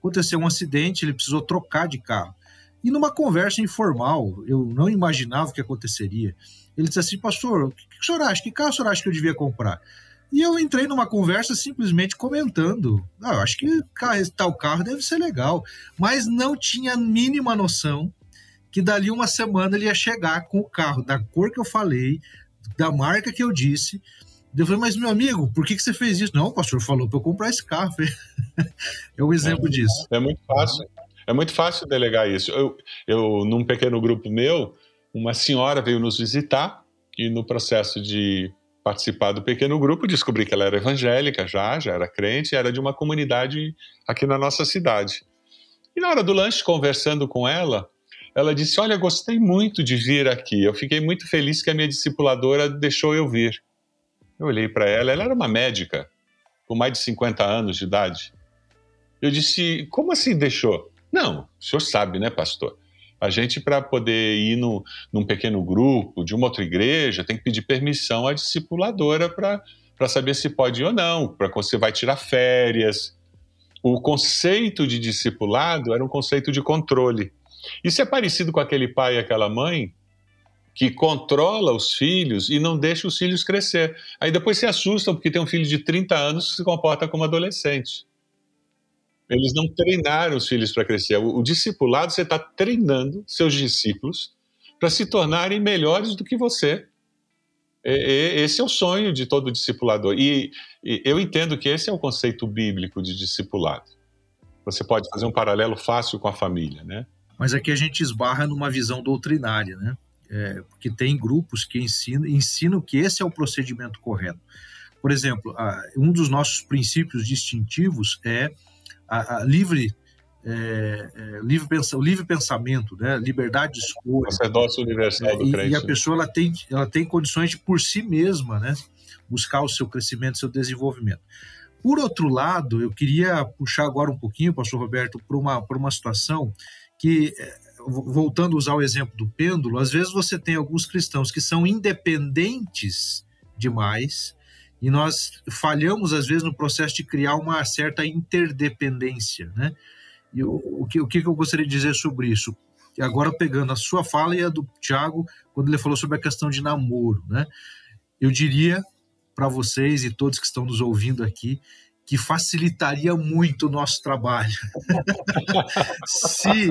aconteceu um acidente, ele precisou trocar de carro. E numa conversa informal, eu não imaginava o que aconteceria. Ele disse assim, pastor, o que, que o senhor acha? Que carro o senhor acha que eu devia comprar? E eu entrei numa conversa simplesmente comentando. Ah, eu acho que tal carro deve ser legal. Mas não tinha a mínima noção que dali uma semana ele ia chegar com o carro da cor que eu falei, da marca que eu disse, eu falei, mas meu amigo, por que, que você fez isso? Não, o pastor falou para eu comprar esse carro. é um exemplo é, disso. É muito fácil. É muito fácil delegar isso. Eu, eu, num pequeno grupo meu, uma senhora veio nos visitar e no processo de participar do pequeno grupo, descobri que ela era evangélica já, já era crente, era de uma comunidade aqui na nossa cidade. E na hora do lanche, conversando com ela, ela disse: Olha, gostei muito de vir aqui. Eu fiquei muito feliz que a minha discipuladora deixou eu vir. Eu olhei para ela, ela era uma médica, com mais de 50 anos de idade. Eu disse: Como assim deixou? Não, o senhor sabe, né, pastor? A gente, para poder ir no, num pequeno grupo de uma outra igreja, tem que pedir permissão à discipuladora para saber se pode ir ou não, para você vai tirar férias. o conceito de discipulado era um conceito de controle. Isso é parecido com aquele pai e aquela mãe que controla os filhos e não deixa os filhos crescer. Aí depois se assustam porque tem um filho de 30 anos que se comporta como adolescente. Eles não treinaram os filhos para crescer. O, o discipulado, você está treinando seus discípulos para se tornarem melhores do que você. Esse é o sonho de todo discipulador. E, e eu entendo que esse é o conceito bíblico de discipulado. Você pode fazer um paralelo fácil com a família, né? Mas aqui a gente esbarra numa visão doutrinária, né? É, porque tem grupos que ensinam, ensinam que esse é o procedimento correto. Por exemplo, um dos nossos princípios distintivos é a, a livre é, é, livre, pensa, o livre pensamento, né? liberdade de escolha. Sacerdócio universal é, do crente. E a pessoa ela tem, ela tem condições de, por si mesma, né? buscar o seu crescimento, seu desenvolvimento. Por outro lado, eu queria puxar agora um pouquinho, pastor Roberto, para uma, para uma situação que, é, voltando a usar o exemplo do pêndulo, às vezes você tem alguns cristãos que são independentes demais, e nós falhamos, às vezes, no processo de criar uma certa interdependência. Né? E o, o, que, o que eu gostaria de dizer sobre isso? Agora, pegando a sua fala e a do Tiago, quando ele falou sobre a questão de namoro, né? eu diria para vocês e todos que estão nos ouvindo aqui que facilitaria muito o nosso trabalho. Se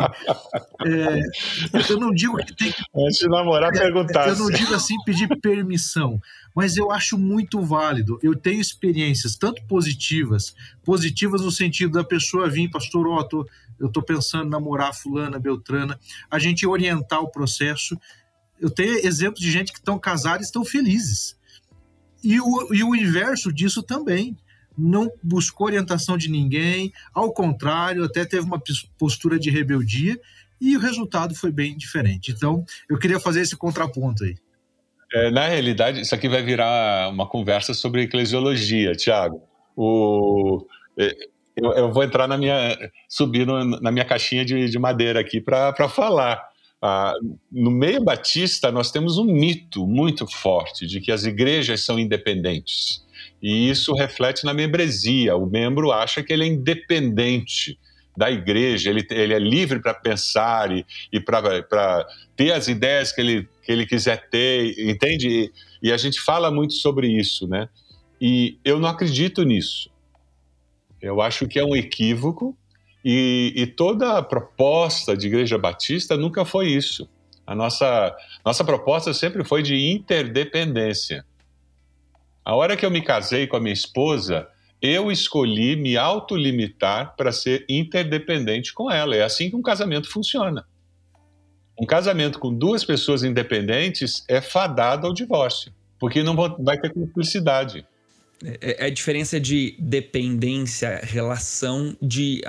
é, eu não digo que tem que antes de namorar perguntar, eu não digo assim pedir permissão, mas eu acho muito válido. Eu tenho experiências tanto positivas, positivas no sentido da pessoa vir, pastor, tô, eu estou pensando em namorar fulana, beltrana, a gente orientar o processo. Eu tenho exemplos de gente que estão casados e estão felizes. E o, e o inverso disso também não buscou orientação de ninguém, ao contrário, até teve uma postura de rebeldia e o resultado foi bem diferente. Então, eu queria fazer esse contraponto aí. É, na realidade, isso aqui vai virar uma conversa sobre eclesiologia, Tiago. O, é, eu, eu, vou entrar na minha, subir no, na minha caixinha de, de madeira aqui para falar. Ah, no meio batista, nós temos um mito muito forte de que as igrejas são independentes. E isso reflete na membresia. O membro acha que ele é independente da igreja, ele, ele é livre para pensar e, e para ter as ideias que ele, que ele quiser ter, entende? E, e a gente fala muito sobre isso, né? E eu não acredito nisso. Eu acho que é um equívoco e, e, toda a proposta de Igreja Batista nunca foi isso. A nossa, nossa proposta sempre foi de interdependência. A hora que eu me casei com a minha esposa, eu escolhi me autolimitar para ser interdependente com ela. É assim que um casamento funciona. Um casamento com duas pessoas independentes é fadado ao divórcio, porque não vai ter cumplicidade. É, é a diferença de dependência, relação de,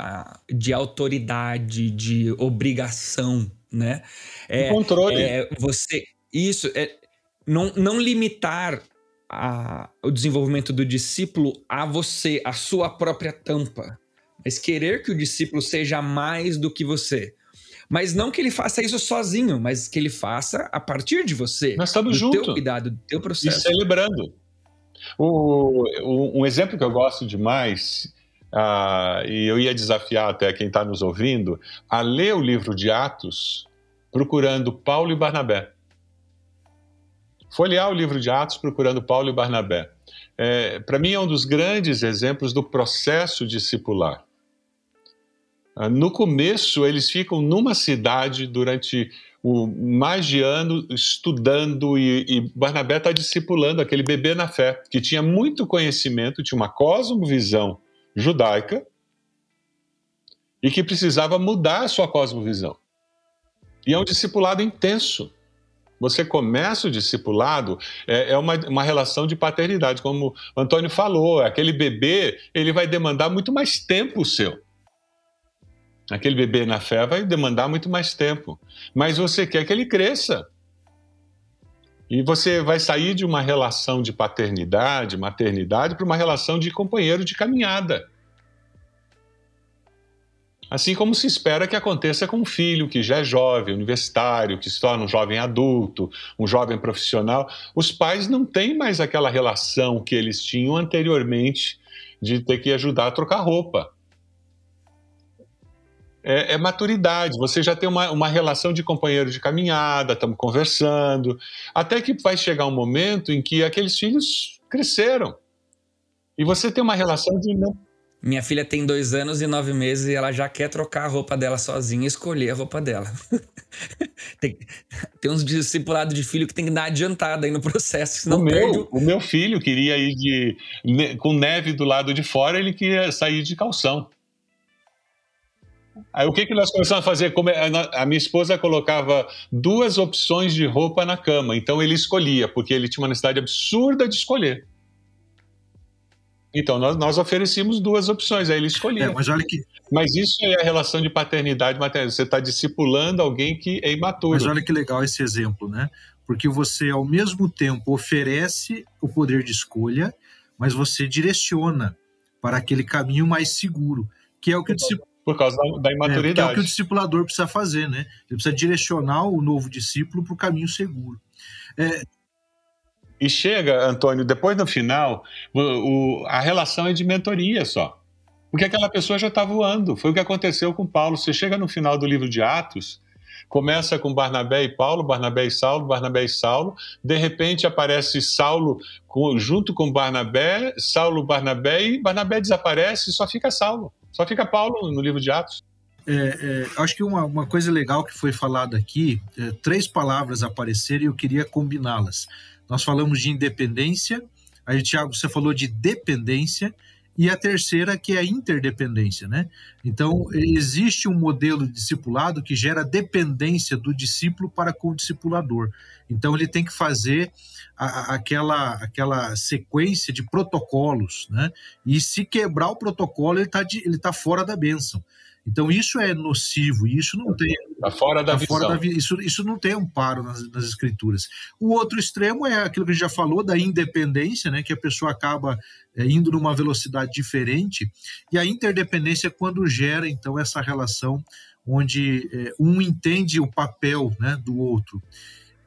de autoridade, de obrigação, né? É, controle. É você, isso, é não, não limitar a, o desenvolvimento do discípulo a você, a sua própria tampa. Mas querer que o discípulo seja mais do que você. Mas não que ele faça isso sozinho, mas que ele faça a partir de você. Nós estamos juntos. Do teu cuidado, do teu processo. E celebrando. O, o, um exemplo que eu gosto demais, uh, e eu ia desafiar até quem está nos ouvindo, a ler o livro de Atos procurando Paulo e Barnabé folhear o livro de Atos procurando Paulo e Barnabé. É, Para mim, é um dos grandes exemplos do processo discipular. Ah, no começo, eles ficam numa cidade durante o mais de ano estudando e, e Barnabé está discipulando aquele bebê na fé, que tinha muito conhecimento, tinha uma cosmovisão judaica e que precisava mudar a sua cosmovisão. E é um discipulado intenso. Você começa o discipulado, é, é uma, uma relação de paternidade, como o Antônio falou, aquele bebê, ele vai demandar muito mais tempo seu. Aquele bebê na fé vai demandar muito mais tempo. Mas você quer que ele cresça. E você vai sair de uma relação de paternidade, maternidade, para uma relação de companheiro de caminhada. Assim como se espera que aconteça com um filho que já é jovem, universitário, que se torna um jovem adulto, um jovem profissional. Os pais não têm mais aquela relação que eles tinham anteriormente de ter que ajudar a trocar roupa. é, é, maturidade. Você já tem uma, uma relação de companheiro de caminhada, estamos conversando, até que vai chegar um momento em que aqueles filhos cresceram. E você tem uma relação de. Minha filha tem dois anos e nove meses e ela já quer trocar a roupa dela sozinha e escolher a roupa dela. tem, tem uns discipulados de filho que tem que dar adiantada aí no processo. Senão o, meu, perde... o meu filho queria ir de, com neve do lado de fora, ele queria sair de calção. Aí o que, que nós começamos a fazer? A minha esposa colocava duas opções de roupa na cama, então ele escolhia, porque ele tinha uma necessidade absurda de escolher. Então nós, nós oferecíamos duas opções, aí ele escolhia. É, mas olha que. Mas isso é a relação de paternidade maternidade. Você está discipulando alguém que é imaturo. Mas olha que legal esse exemplo, né? Porque você, ao mesmo tempo, oferece o poder de escolha, mas você direciona para aquele caminho mais seguro, que é o que o discípulo por causa da, da imaturidade. É, é o que o discipulador precisa fazer, né? Ele precisa direcionar o novo discípulo para o caminho seguro. É... E chega, Antônio, depois no final, o, o, a relação é de mentoria só. Porque aquela pessoa já está voando. Foi o que aconteceu com Paulo. Você chega no final do livro de Atos, começa com Barnabé e Paulo, Barnabé e Saulo, Barnabé e Saulo. De repente aparece Saulo junto com Barnabé, Saulo, Barnabé, e Barnabé desaparece e só fica Saulo. Só fica Paulo no livro de Atos. É, é, acho que uma, uma coisa legal que foi falada aqui, é, três palavras apareceram e eu queria combiná-las. Nós falamos de independência, aí, Tiago, você falou de dependência, e a terceira que é a interdependência, né? Então, existe um modelo de discipulado que gera dependência do discípulo para com o discipulador. Então, ele tem que fazer a, aquela, aquela sequência de protocolos, né? E se quebrar o protocolo, ele está tá fora da bênção. Então isso é nocivo, isso não tem. Está fora da tá visão. Fora da, isso, isso não tem amparo nas, nas, escrituras. O outro extremo é aquilo que a gente já falou da independência, né? Que a pessoa acaba é, indo numa velocidade diferente. E a interdependência é quando gera então essa relação onde é, um entende o papel né, do outro.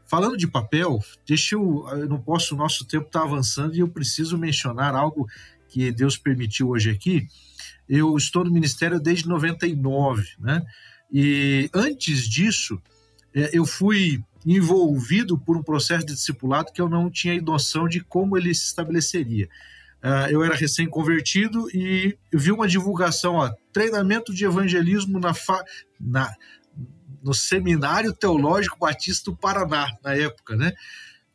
Falando de papel, deixa eu, eu não posso, o nosso tempo está avançando e eu preciso mencionar algo que Deus permitiu hoje aqui. Eu estou no ministério desde 99, né? E antes disso, é, eu fui envolvido por um processo de discipulado que eu não tinha noção de como ele se estabeleceria. Uh, eu era recém-convertido e vi uma divulgação, ó, treinamento de evangelismo na, fa na no Seminário Teológico Batista do Paraná, na época, né?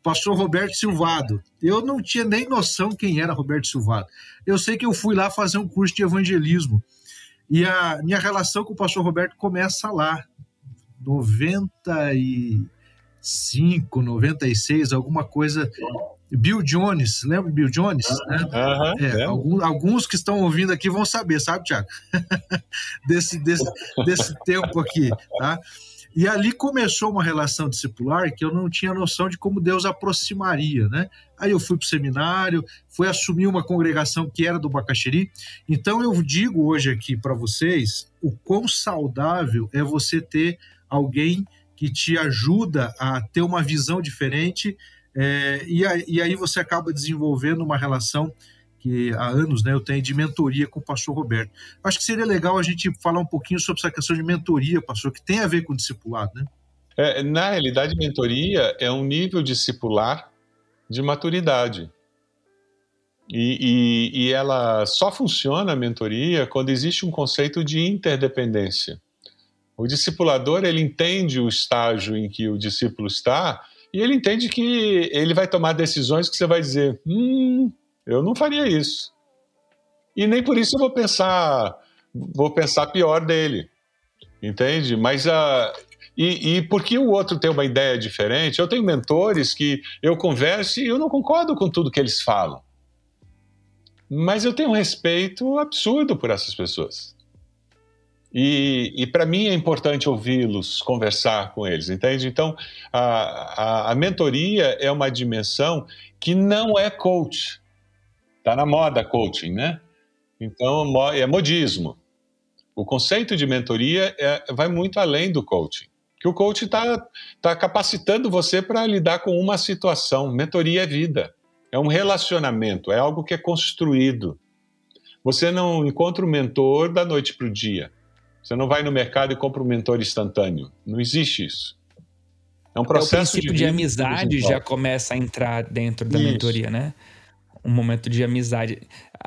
Pastor Roberto Silvado. Eu não tinha nem noção quem era Roberto Silvado. Eu sei que eu fui lá fazer um curso de evangelismo. E a minha relação com o pastor Roberto começa lá, 95, 96, alguma coisa Bill Jones, lembra Bill Jones? Uh -huh, né? é. Alguns, alguns, que estão ouvindo aqui vão saber, sabe, Tiago? desse, desse, desse tempo aqui, tá? E ali começou uma relação discipular que eu não tinha noção de como Deus aproximaria, né? Aí eu fui para o seminário, fui assumir uma congregação que era do Bacaxeri. Então eu digo hoje aqui para vocês o quão saudável é você ter alguém que te ajuda a ter uma visão diferente é, e, aí, e, aí, você acaba desenvolvendo uma relação que há anos né, eu tenho de mentoria com o pastor Roberto. Acho que seria legal a gente falar um pouquinho sobre essa questão de mentoria, pastor, que tem a ver com discipulado, né? É, na realidade, mentoria é um nível discipular de maturidade. E, e, e, ela só funciona a mentoria quando existe um conceito de interdependência. O discipulador ele entende o estágio em que o discípulo está e ele entende que ele vai tomar decisões que você vai dizer: hum, eu não faria isso. E nem por isso eu vou pensar, vou pensar pior dele. Entende? Mas a. E, e porque o outro tem uma ideia diferente, eu tenho mentores que eu converso e eu não concordo com tudo que eles falam. Mas eu tenho um respeito absurdo por essas pessoas. E, e para mim é importante ouvi-los, conversar com eles, entende? Então, a, a, a, mentoria é uma dimensão que não é coach. Está na moda coaching, né? Então, é modismo. O conceito de mentoria é, vai muito além do coaching. Que o coach está tá capacitando você para lidar com uma situação. Mentoria é vida. É um relacionamento, é algo que é construído. Você não encontra o mentor da noite para o dia Você não vai no mercado e compra um mentor instantâneo. Não existe isso. É um processo. É o princípio de, de amizade já começa a entrar dentro da isso. mentoria, né? Um momento de amizade.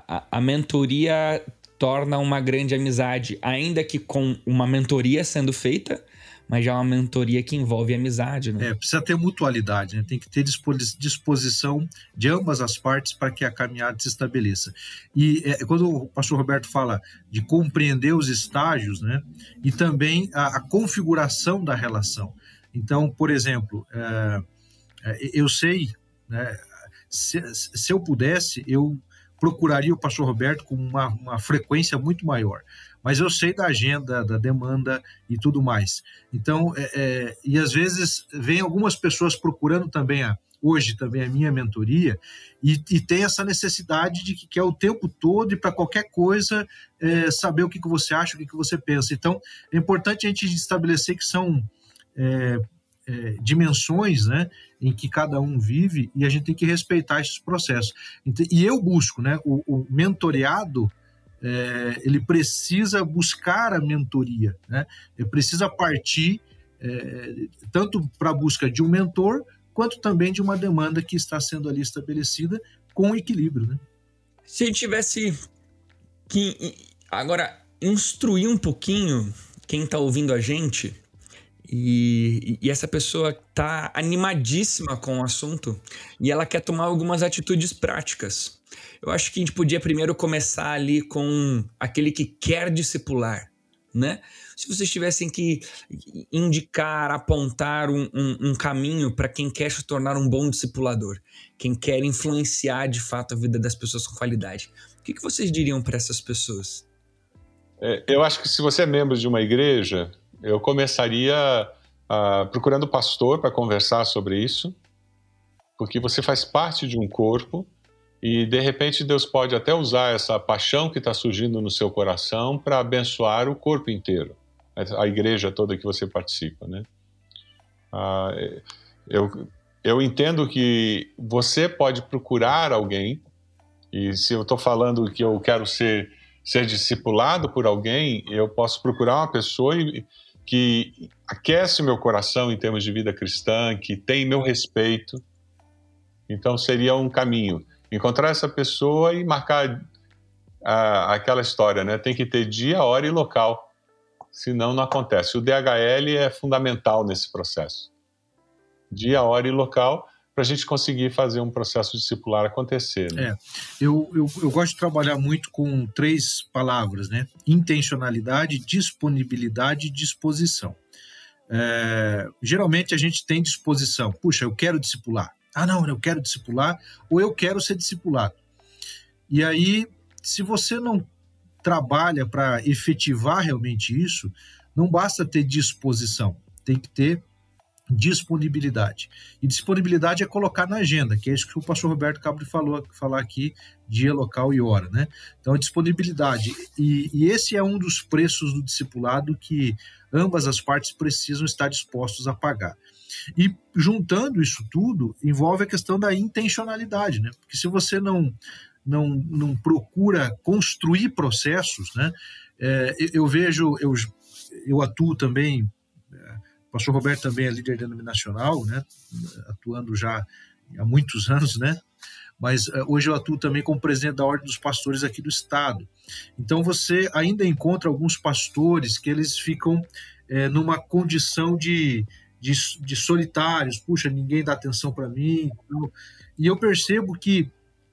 A, a mentoria torna uma grande amizade, ainda que com uma mentoria sendo feita, mas já é uma mentoria que envolve amizade, né? É, precisa ter mutualidade, né? Tem que ter disposição de ambas as partes para que a caminhada se estabeleça. E é, quando o pastor Roberto fala de compreender os estágios, né? E também a, a configuração da relação. Então, por exemplo, é, é eu sei, né? Se, se eu pudesse, eu procuraria o pastor Roberto com uma, uma frequência muito maior mas eu sei da agenda, da demanda e tudo mais. Então, é, é, e às vezes vem algumas pessoas procurando também a, hoje também a minha mentoria e, e tem essa necessidade de que quer o tempo todo e para qualquer coisa é, saber o que, que você acha, o que, que você pensa. Então, é importante a gente estabelecer que são é, dimensões né, em que cada um vive e a gente tem que respeitar esses processos. E eu busco, né, o, o mentoreado é, ele precisa buscar a mentoria, né? ele precisa partir é, tanto para a busca de um mentor, quanto também de uma demanda que está sendo ali estabelecida com equilíbrio. Né? Se a gente tivesse que agora instruir um pouquinho quem está ouvindo a gente, e, e, essa pessoa está animadíssima com o assunto e ela quer tomar algumas atitudes práticas. Eu acho que a gente podia primeiro começar ali com aquele que quer discipular, né? Se vocês tivessem que indicar, apontar um, um, um caminho para quem quer se tornar um bom discipulador, quem quer influenciar de fato a vida das pessoas com qualidade, o que, que vocês diriam para essas pessoas? É, eu acho que se você é membro de uma igreja, eu começaria uh, procurando pastor para conversar sobre isso, porque você faz parte de um corpo e de repente Deus pode até usar essa paixão que está surgindo no seu coração para abençoar o corpo inteiro, a igreja toda que você participa, né? Ah, eu, eu entendo que você pode procurar alguém, e se eu estou falando que eu quero ser, ser discipulado por alguém, eu posso procurar uma pessoa que aquece meu coração em termos de vida cristã, que tem meu respeito. Então seria um caminho encontrar essa pessoa e marcar a, aquela história, né? Tem que ter dia, hora e local, senão não acontece. O DHL é fundamental nesse processo. Dia, hora e local para a gente conseguir fazer um processo discipular acontecer. Né? É, eu, eu, eu gosto de trabalhar muito com três palavras, né? Intencionalidade, disponibilidade e disposição. É, geralmente a gente tem disposição. Puxa, eu quero discipular. Ah, não, eu quero discipular ou eu quero ser discipulado. E aí, se você não trabalha para efetivar realmente isso, não basta ter disposição, tem que ter disponibilidade. E disponibilidade é colocar na agenda, que é isso que o pastor Roberto de falou, falar aqui, dia, local e hora, né? Então, disponibilidade. E, e esse é um dos preços do discipulado que ambas as partes precisam estar dispostos a pagar. E juntando isso tudo, envolve a questão da intencionalidade, né? Porque se você não, não, não procura construir processos, né? É, eu vejo, eu, eu atuo também, é, pastor Roberto também é líder denominacional, né? Atuando já há muitos anos, né? Mas é, hoje eu atuo também como presidente da Ordem dos Pastores aqui do Estado. Então você ainda encontra alguns pastores que eles ficam é, numa condição de, de, de solitários, puxa, ninguém dá atenção para mim. Então, e eu percebo que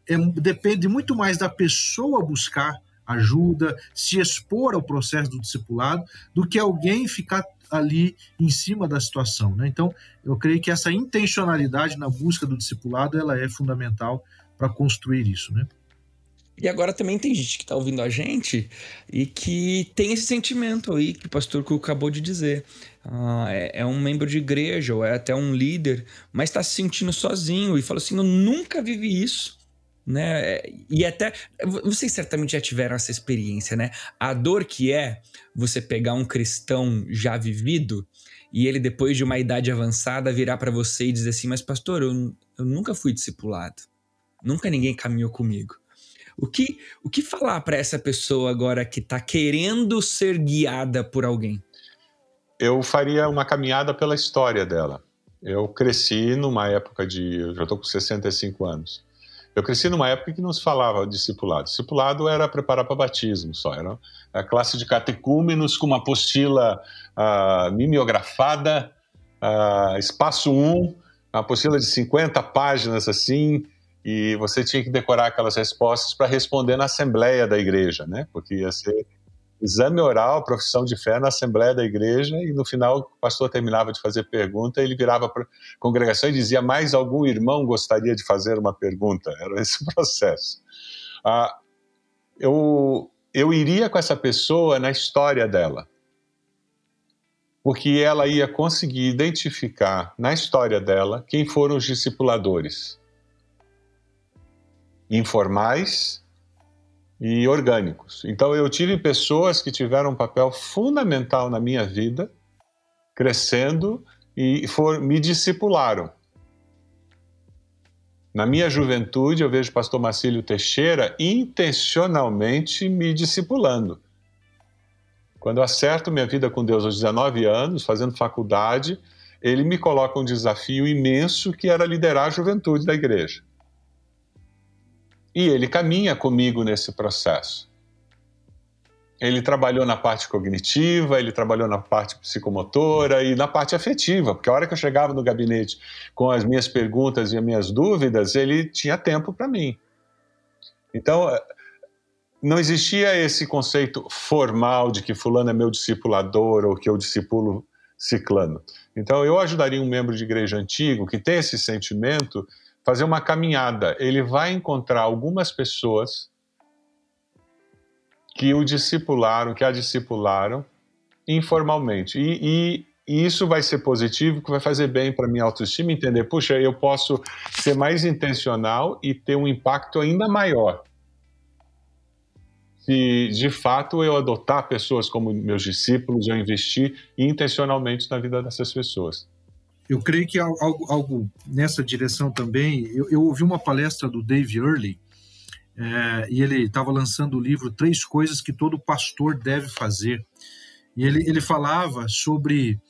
é, depende muito mais da pessoa buscar ajuda, se expor ao processo do discipulado, do que alguém ficar ali em cima da situação. Né? Então, eu creio que essa intencionalidade na busca do discipulado ela é fundamental para construir isso. Né? E agora também tem gente que está ouvindo a gente e que tem esse sentimento aí que o pastor acabou de dizer. Ah, é, é, um membro de igreja ou é até um líder, mas está se sentindo sozinho e fala assim: Eu nunca vivi isso. Né? E até vocês certamente já tiveram essa experiência, né? A dor que é você pegar um cristão já vivido e ele, depois de uma idade avançada, virar para você e dizer assim: Mas, pastor, eu, eu nunca fui discipulado, nunca ninguém caminhou comigo. O que, o que falar para essa pessoa agora que está querendo ser guiada por alguém? Eu faria uma caminhada pela história dela. Eu cresci numa época de. Eu já estou com 65 anos. Eu cresci numa época que não se falava discipulado. Discipulado era preparar para batismo só. Era a classe de catecúmenos com uma apostila uh, mimeografada, uh, espaço 1, uma apostila de 50 páginas assim, e você tinha que decorar aquelas respostas para responder na assembleia da igreja, né? Porque ia ser exame oral, profissão de fé na assembleia da igreja, e no final o pastor terminava de fazer pergunta, ele virava para a congregação e dizia: Mais algum irmão gostaria de fazer uma pergunta? Era esse processo. Ah, eu, eu iria com essa pessoa na história dela, porque ela ia conseguir identificar na história dela quem foram os discipuladores informais e orgânicos. Então eu tive pessoas que tiveram um papel fundamental na minha vida, crescendo e for, me discipularam. Na minha juventude, eu vejo o pastor Marcílio Teixeira intencionalmente me discipulando. Quando eu acerto minha vida com Deus aos 19 anos, fazendo faculdade, ele me coloca um desafio imenso que era liderar a juventude da igreja. E ele caminha comigo nesse processo. Ele trabalhou na parte cognitiva, ele trabalhou na parte psicomotora e na parte afetiva, porque a hora que eu chegava no gabinete com as minhas perguntas e as minhas dúvidas, ele tinha tempo para mim. Então, não existia esse conceito formal de que fulano é meu discipulador ou que eu discipulo ciclano. Então, eu ajudaria um membro de igreja antigo que tem esse sentimento fazer uma caminhada. Ele vai encontrar algumas pessoas que o discipularam, que a discipularam informalmente. E, e, e isso vai ser positivo, que vai fazer bem para minha autoestima, entender, puxa, eu posso ser mais intencional e ter um impacto ainda maior. Se de fato eu adotar pessoas como meus discípulos, eu investir intencionalmente na vida dessas pessoas. Eu creio que algo, algo nessa direção também. Eu, eu, ouvi uma palestra do Dave Earley é, e ele estava lançando o livro Três Coisas que Todo Pastor Deve Fazer. E ele, ele falava sobre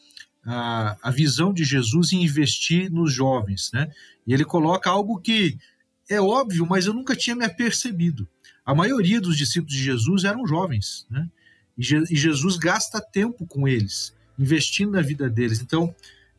a, a visão de Jesus em investir nos jovens. Né? E ele coloca algo que é óbvio, mas eu nunca tinha me apercebido. A maioria dos discípulos de Jesus eram jovens. Né? E, Je, e Jesus gasta tempo com eles, investindo na vida deles. Então,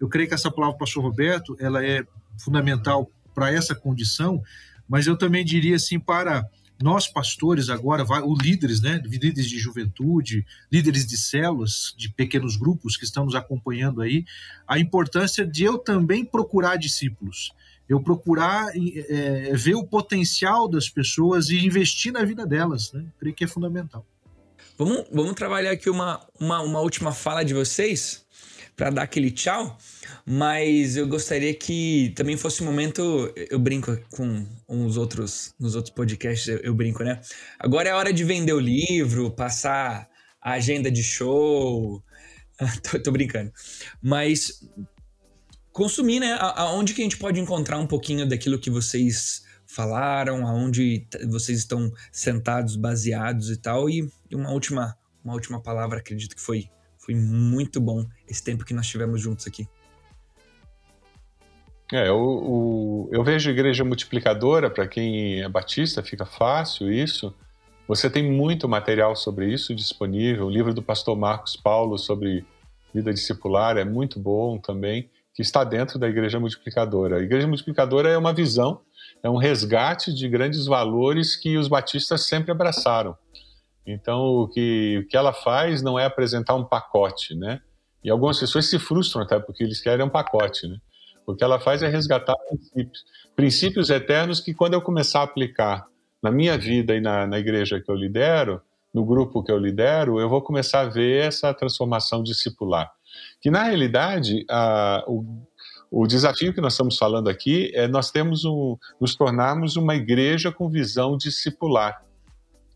eu creio que essa palavra, pastor Roberto, ela é fundamental para essa condição, mas eu também diria assim para nós pastores agora, os líderes, né, líderes de juventude, líderes de células, de pequenos grupos que estamos acompanhando aí, a importância de eu também procurar discípulos, eu procurar é, ver o potencial das pessoas e investir na vida delas, né? Creio que é fundamental. Vamos, vamos trabalhar aqui uma, uma, uma última fala de vocês para dar aquele tchau, mas eu gostaria que também fosse um momento, eu brinco com uns outros, nos outros podcasts, eu, eu brinco, né? Agora é hora de vender o livro, passar a agenda de show, tô, tô brincando, mas consumir, né? Aonde que a gente pode encontrar um pouquinho daquilo que vocês falaram, aonde vocês estão sentados, baseados e tal, e uma última, uma última palavra, acredito que foi foi muito bom esse tempo que nós tivemos juntos aqui. É, o, o, eu vejo igreja multiplicadora, para quem é batista, fica fácil isso. Você tem muito material sobre isso disponível. O livro do pastor Marcos Paulo sobre vida discipular é muito bom também, que está dentro da igreja multiplicadora. A igreja multiplicadora é uma visão, é um resgate de grandes valores que os batistas sempre abraçaram. Então, o que, o que ela faz não é apresentar um pacote, né? E algumas pessoas se frustram até porque eles querem um pacote, né? O que ela faz é resgatar princípios, princípios eternos que quando eu começar a aplicar na minha vida e na, na igreja que eu lidero, no grupo que eu lidero, eu vou começar a ver essa transformação discipular. Que na realidade, a, o, o desafio que nós estamos falando aqui é nós temos um, nos tornarmos uma igreja com visão discipular.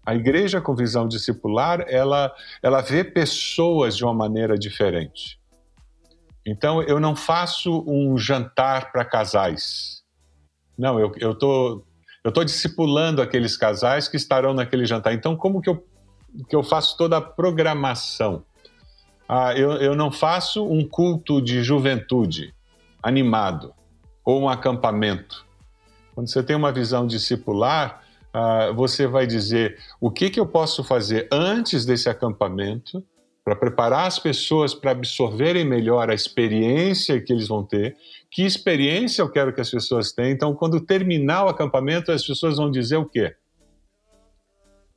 A igreja com visão discipular, ela, ela vê pessoas de uma maneira diferente. Então, eu não faço um jantar para casais. Não, eu, eu, tô, Eu estou discipulando aqueles casais que estarão naquele jantar. Então, como que eu, que eu faço toda a programação? Ah, eu, eu não faço um culto de juventude animado ou um acampamento. Quando você tem uma visão discipular, ah, você vai dizer o que, que eu posso fazer antes desse acampamento para preparar as pessoas para absorverem melhor a experiência que eles vão ter. Que experiência eu quero que as pessoas tenham? Então, quando terminar o acampamento, as pessoas vão dizer o quê?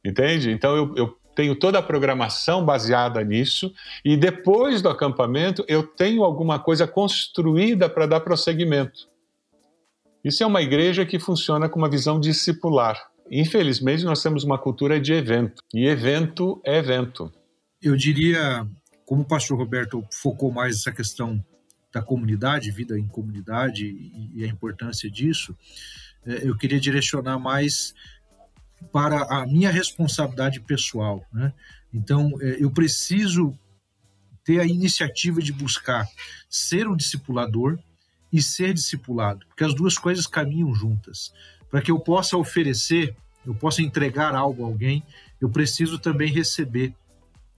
Entende? Então, eu, eu tenho toda a programação baseada nisso, e depois do acampamento, eu tenho alguma coisa construída para dar prosseguimento. Isso é uma igreja que funciona com uma visão discipular. Infelizmente, nós temos uma cultura de evento, e evento é evento eu diria, como o pastor Roberto focou mais essa questão da comunidade, vida em comunidade e, a importância disso, é, eu queria direcionar mais para a minha responsabilidade pessoal. Né? Então, é, eu preciso ter a iniciativa de buscar ser um discipulador e ser discipulado, porque as duas coisas caminham juntas. Para que eu possa oferecer, eu possa entregar algo a alguém, eu preciso também receber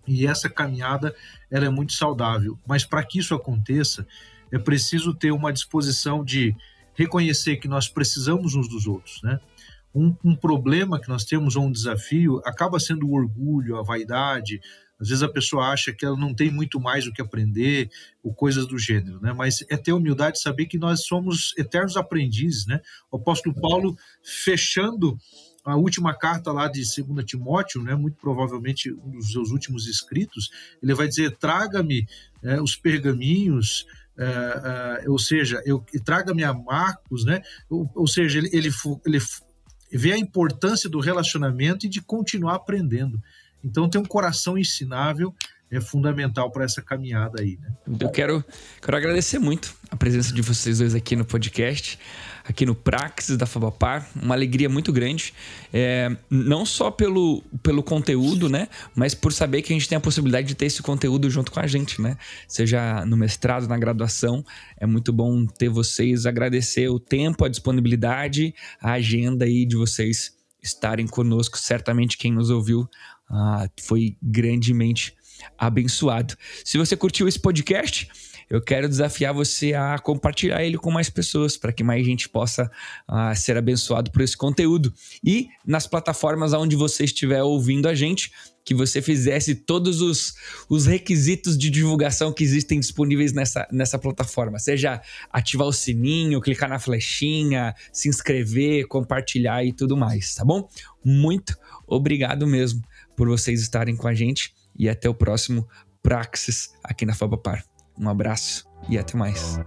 e essa caminhada ela é muito saudável. Mas para que isso aconteça, é preciso ter uma disposição de reconhecer que nós precisamos uns dos outros, né? Um, um, problema que nós temos ou um desafio acaba sendo o orgulho, a vaidade. Às vezes a pessoa acha que ela não tem muito mais o que aprender, ou coisas do gênero, né? Mas é ter humildade de saber que nós somos eternos aprendizes, né? O apóstolo Paulo fechando a última carta lá de 2 Timóteo, né, muito provavelmente um dos seus últimos escritos, ele vai dizer: traga-me é, os pergaminhos, é, é, ou seja, eu traga-me a Marcos, né? Ou, ou seja, ele, ele, ele vê a importância do relacionamento e de continuar aprendendo. Então, ter um coração ensinável é fundamental para essa caminhada aí. Né? Eu quero, quero agradecer muito a presença de vocês dois aqui no podcast aqui no Praxis da Fabapar. Uma alegria muito grande, é, não só pelo, pelo conteúdo, né? Mas por saber que a gente tem a possibilidade de ter esse conteúdo junto com a gente, né? Seja no mestrado, na graduação. É muito bom ter vocês, agradecer o tempo, a disponibilidade, a agenda aí de vocês estarem conosco. Certamente quem nos ouviu ah, foi grandemente abençoado. Se você curtiu esse podcast, eu quero desafiar você a compartilhar ele com mais pessoas, para que mais gente possa uh, ser abençoado por esse conteúdo. E nas plataformas onde você estiver ouvindo a gente, que você fizesse todos os, os requisitos de divulgação que existem disponíveis nessa, nessa plataforma. Seja ativar o sininho, clicar na flechinha, se inscrever, compartilhar e tudo mais, tá bom? Muito obrigado mesmo por vocês estarem com a gente e até o próximo Praxis aqui na Fabapar. Um abraço e até mais.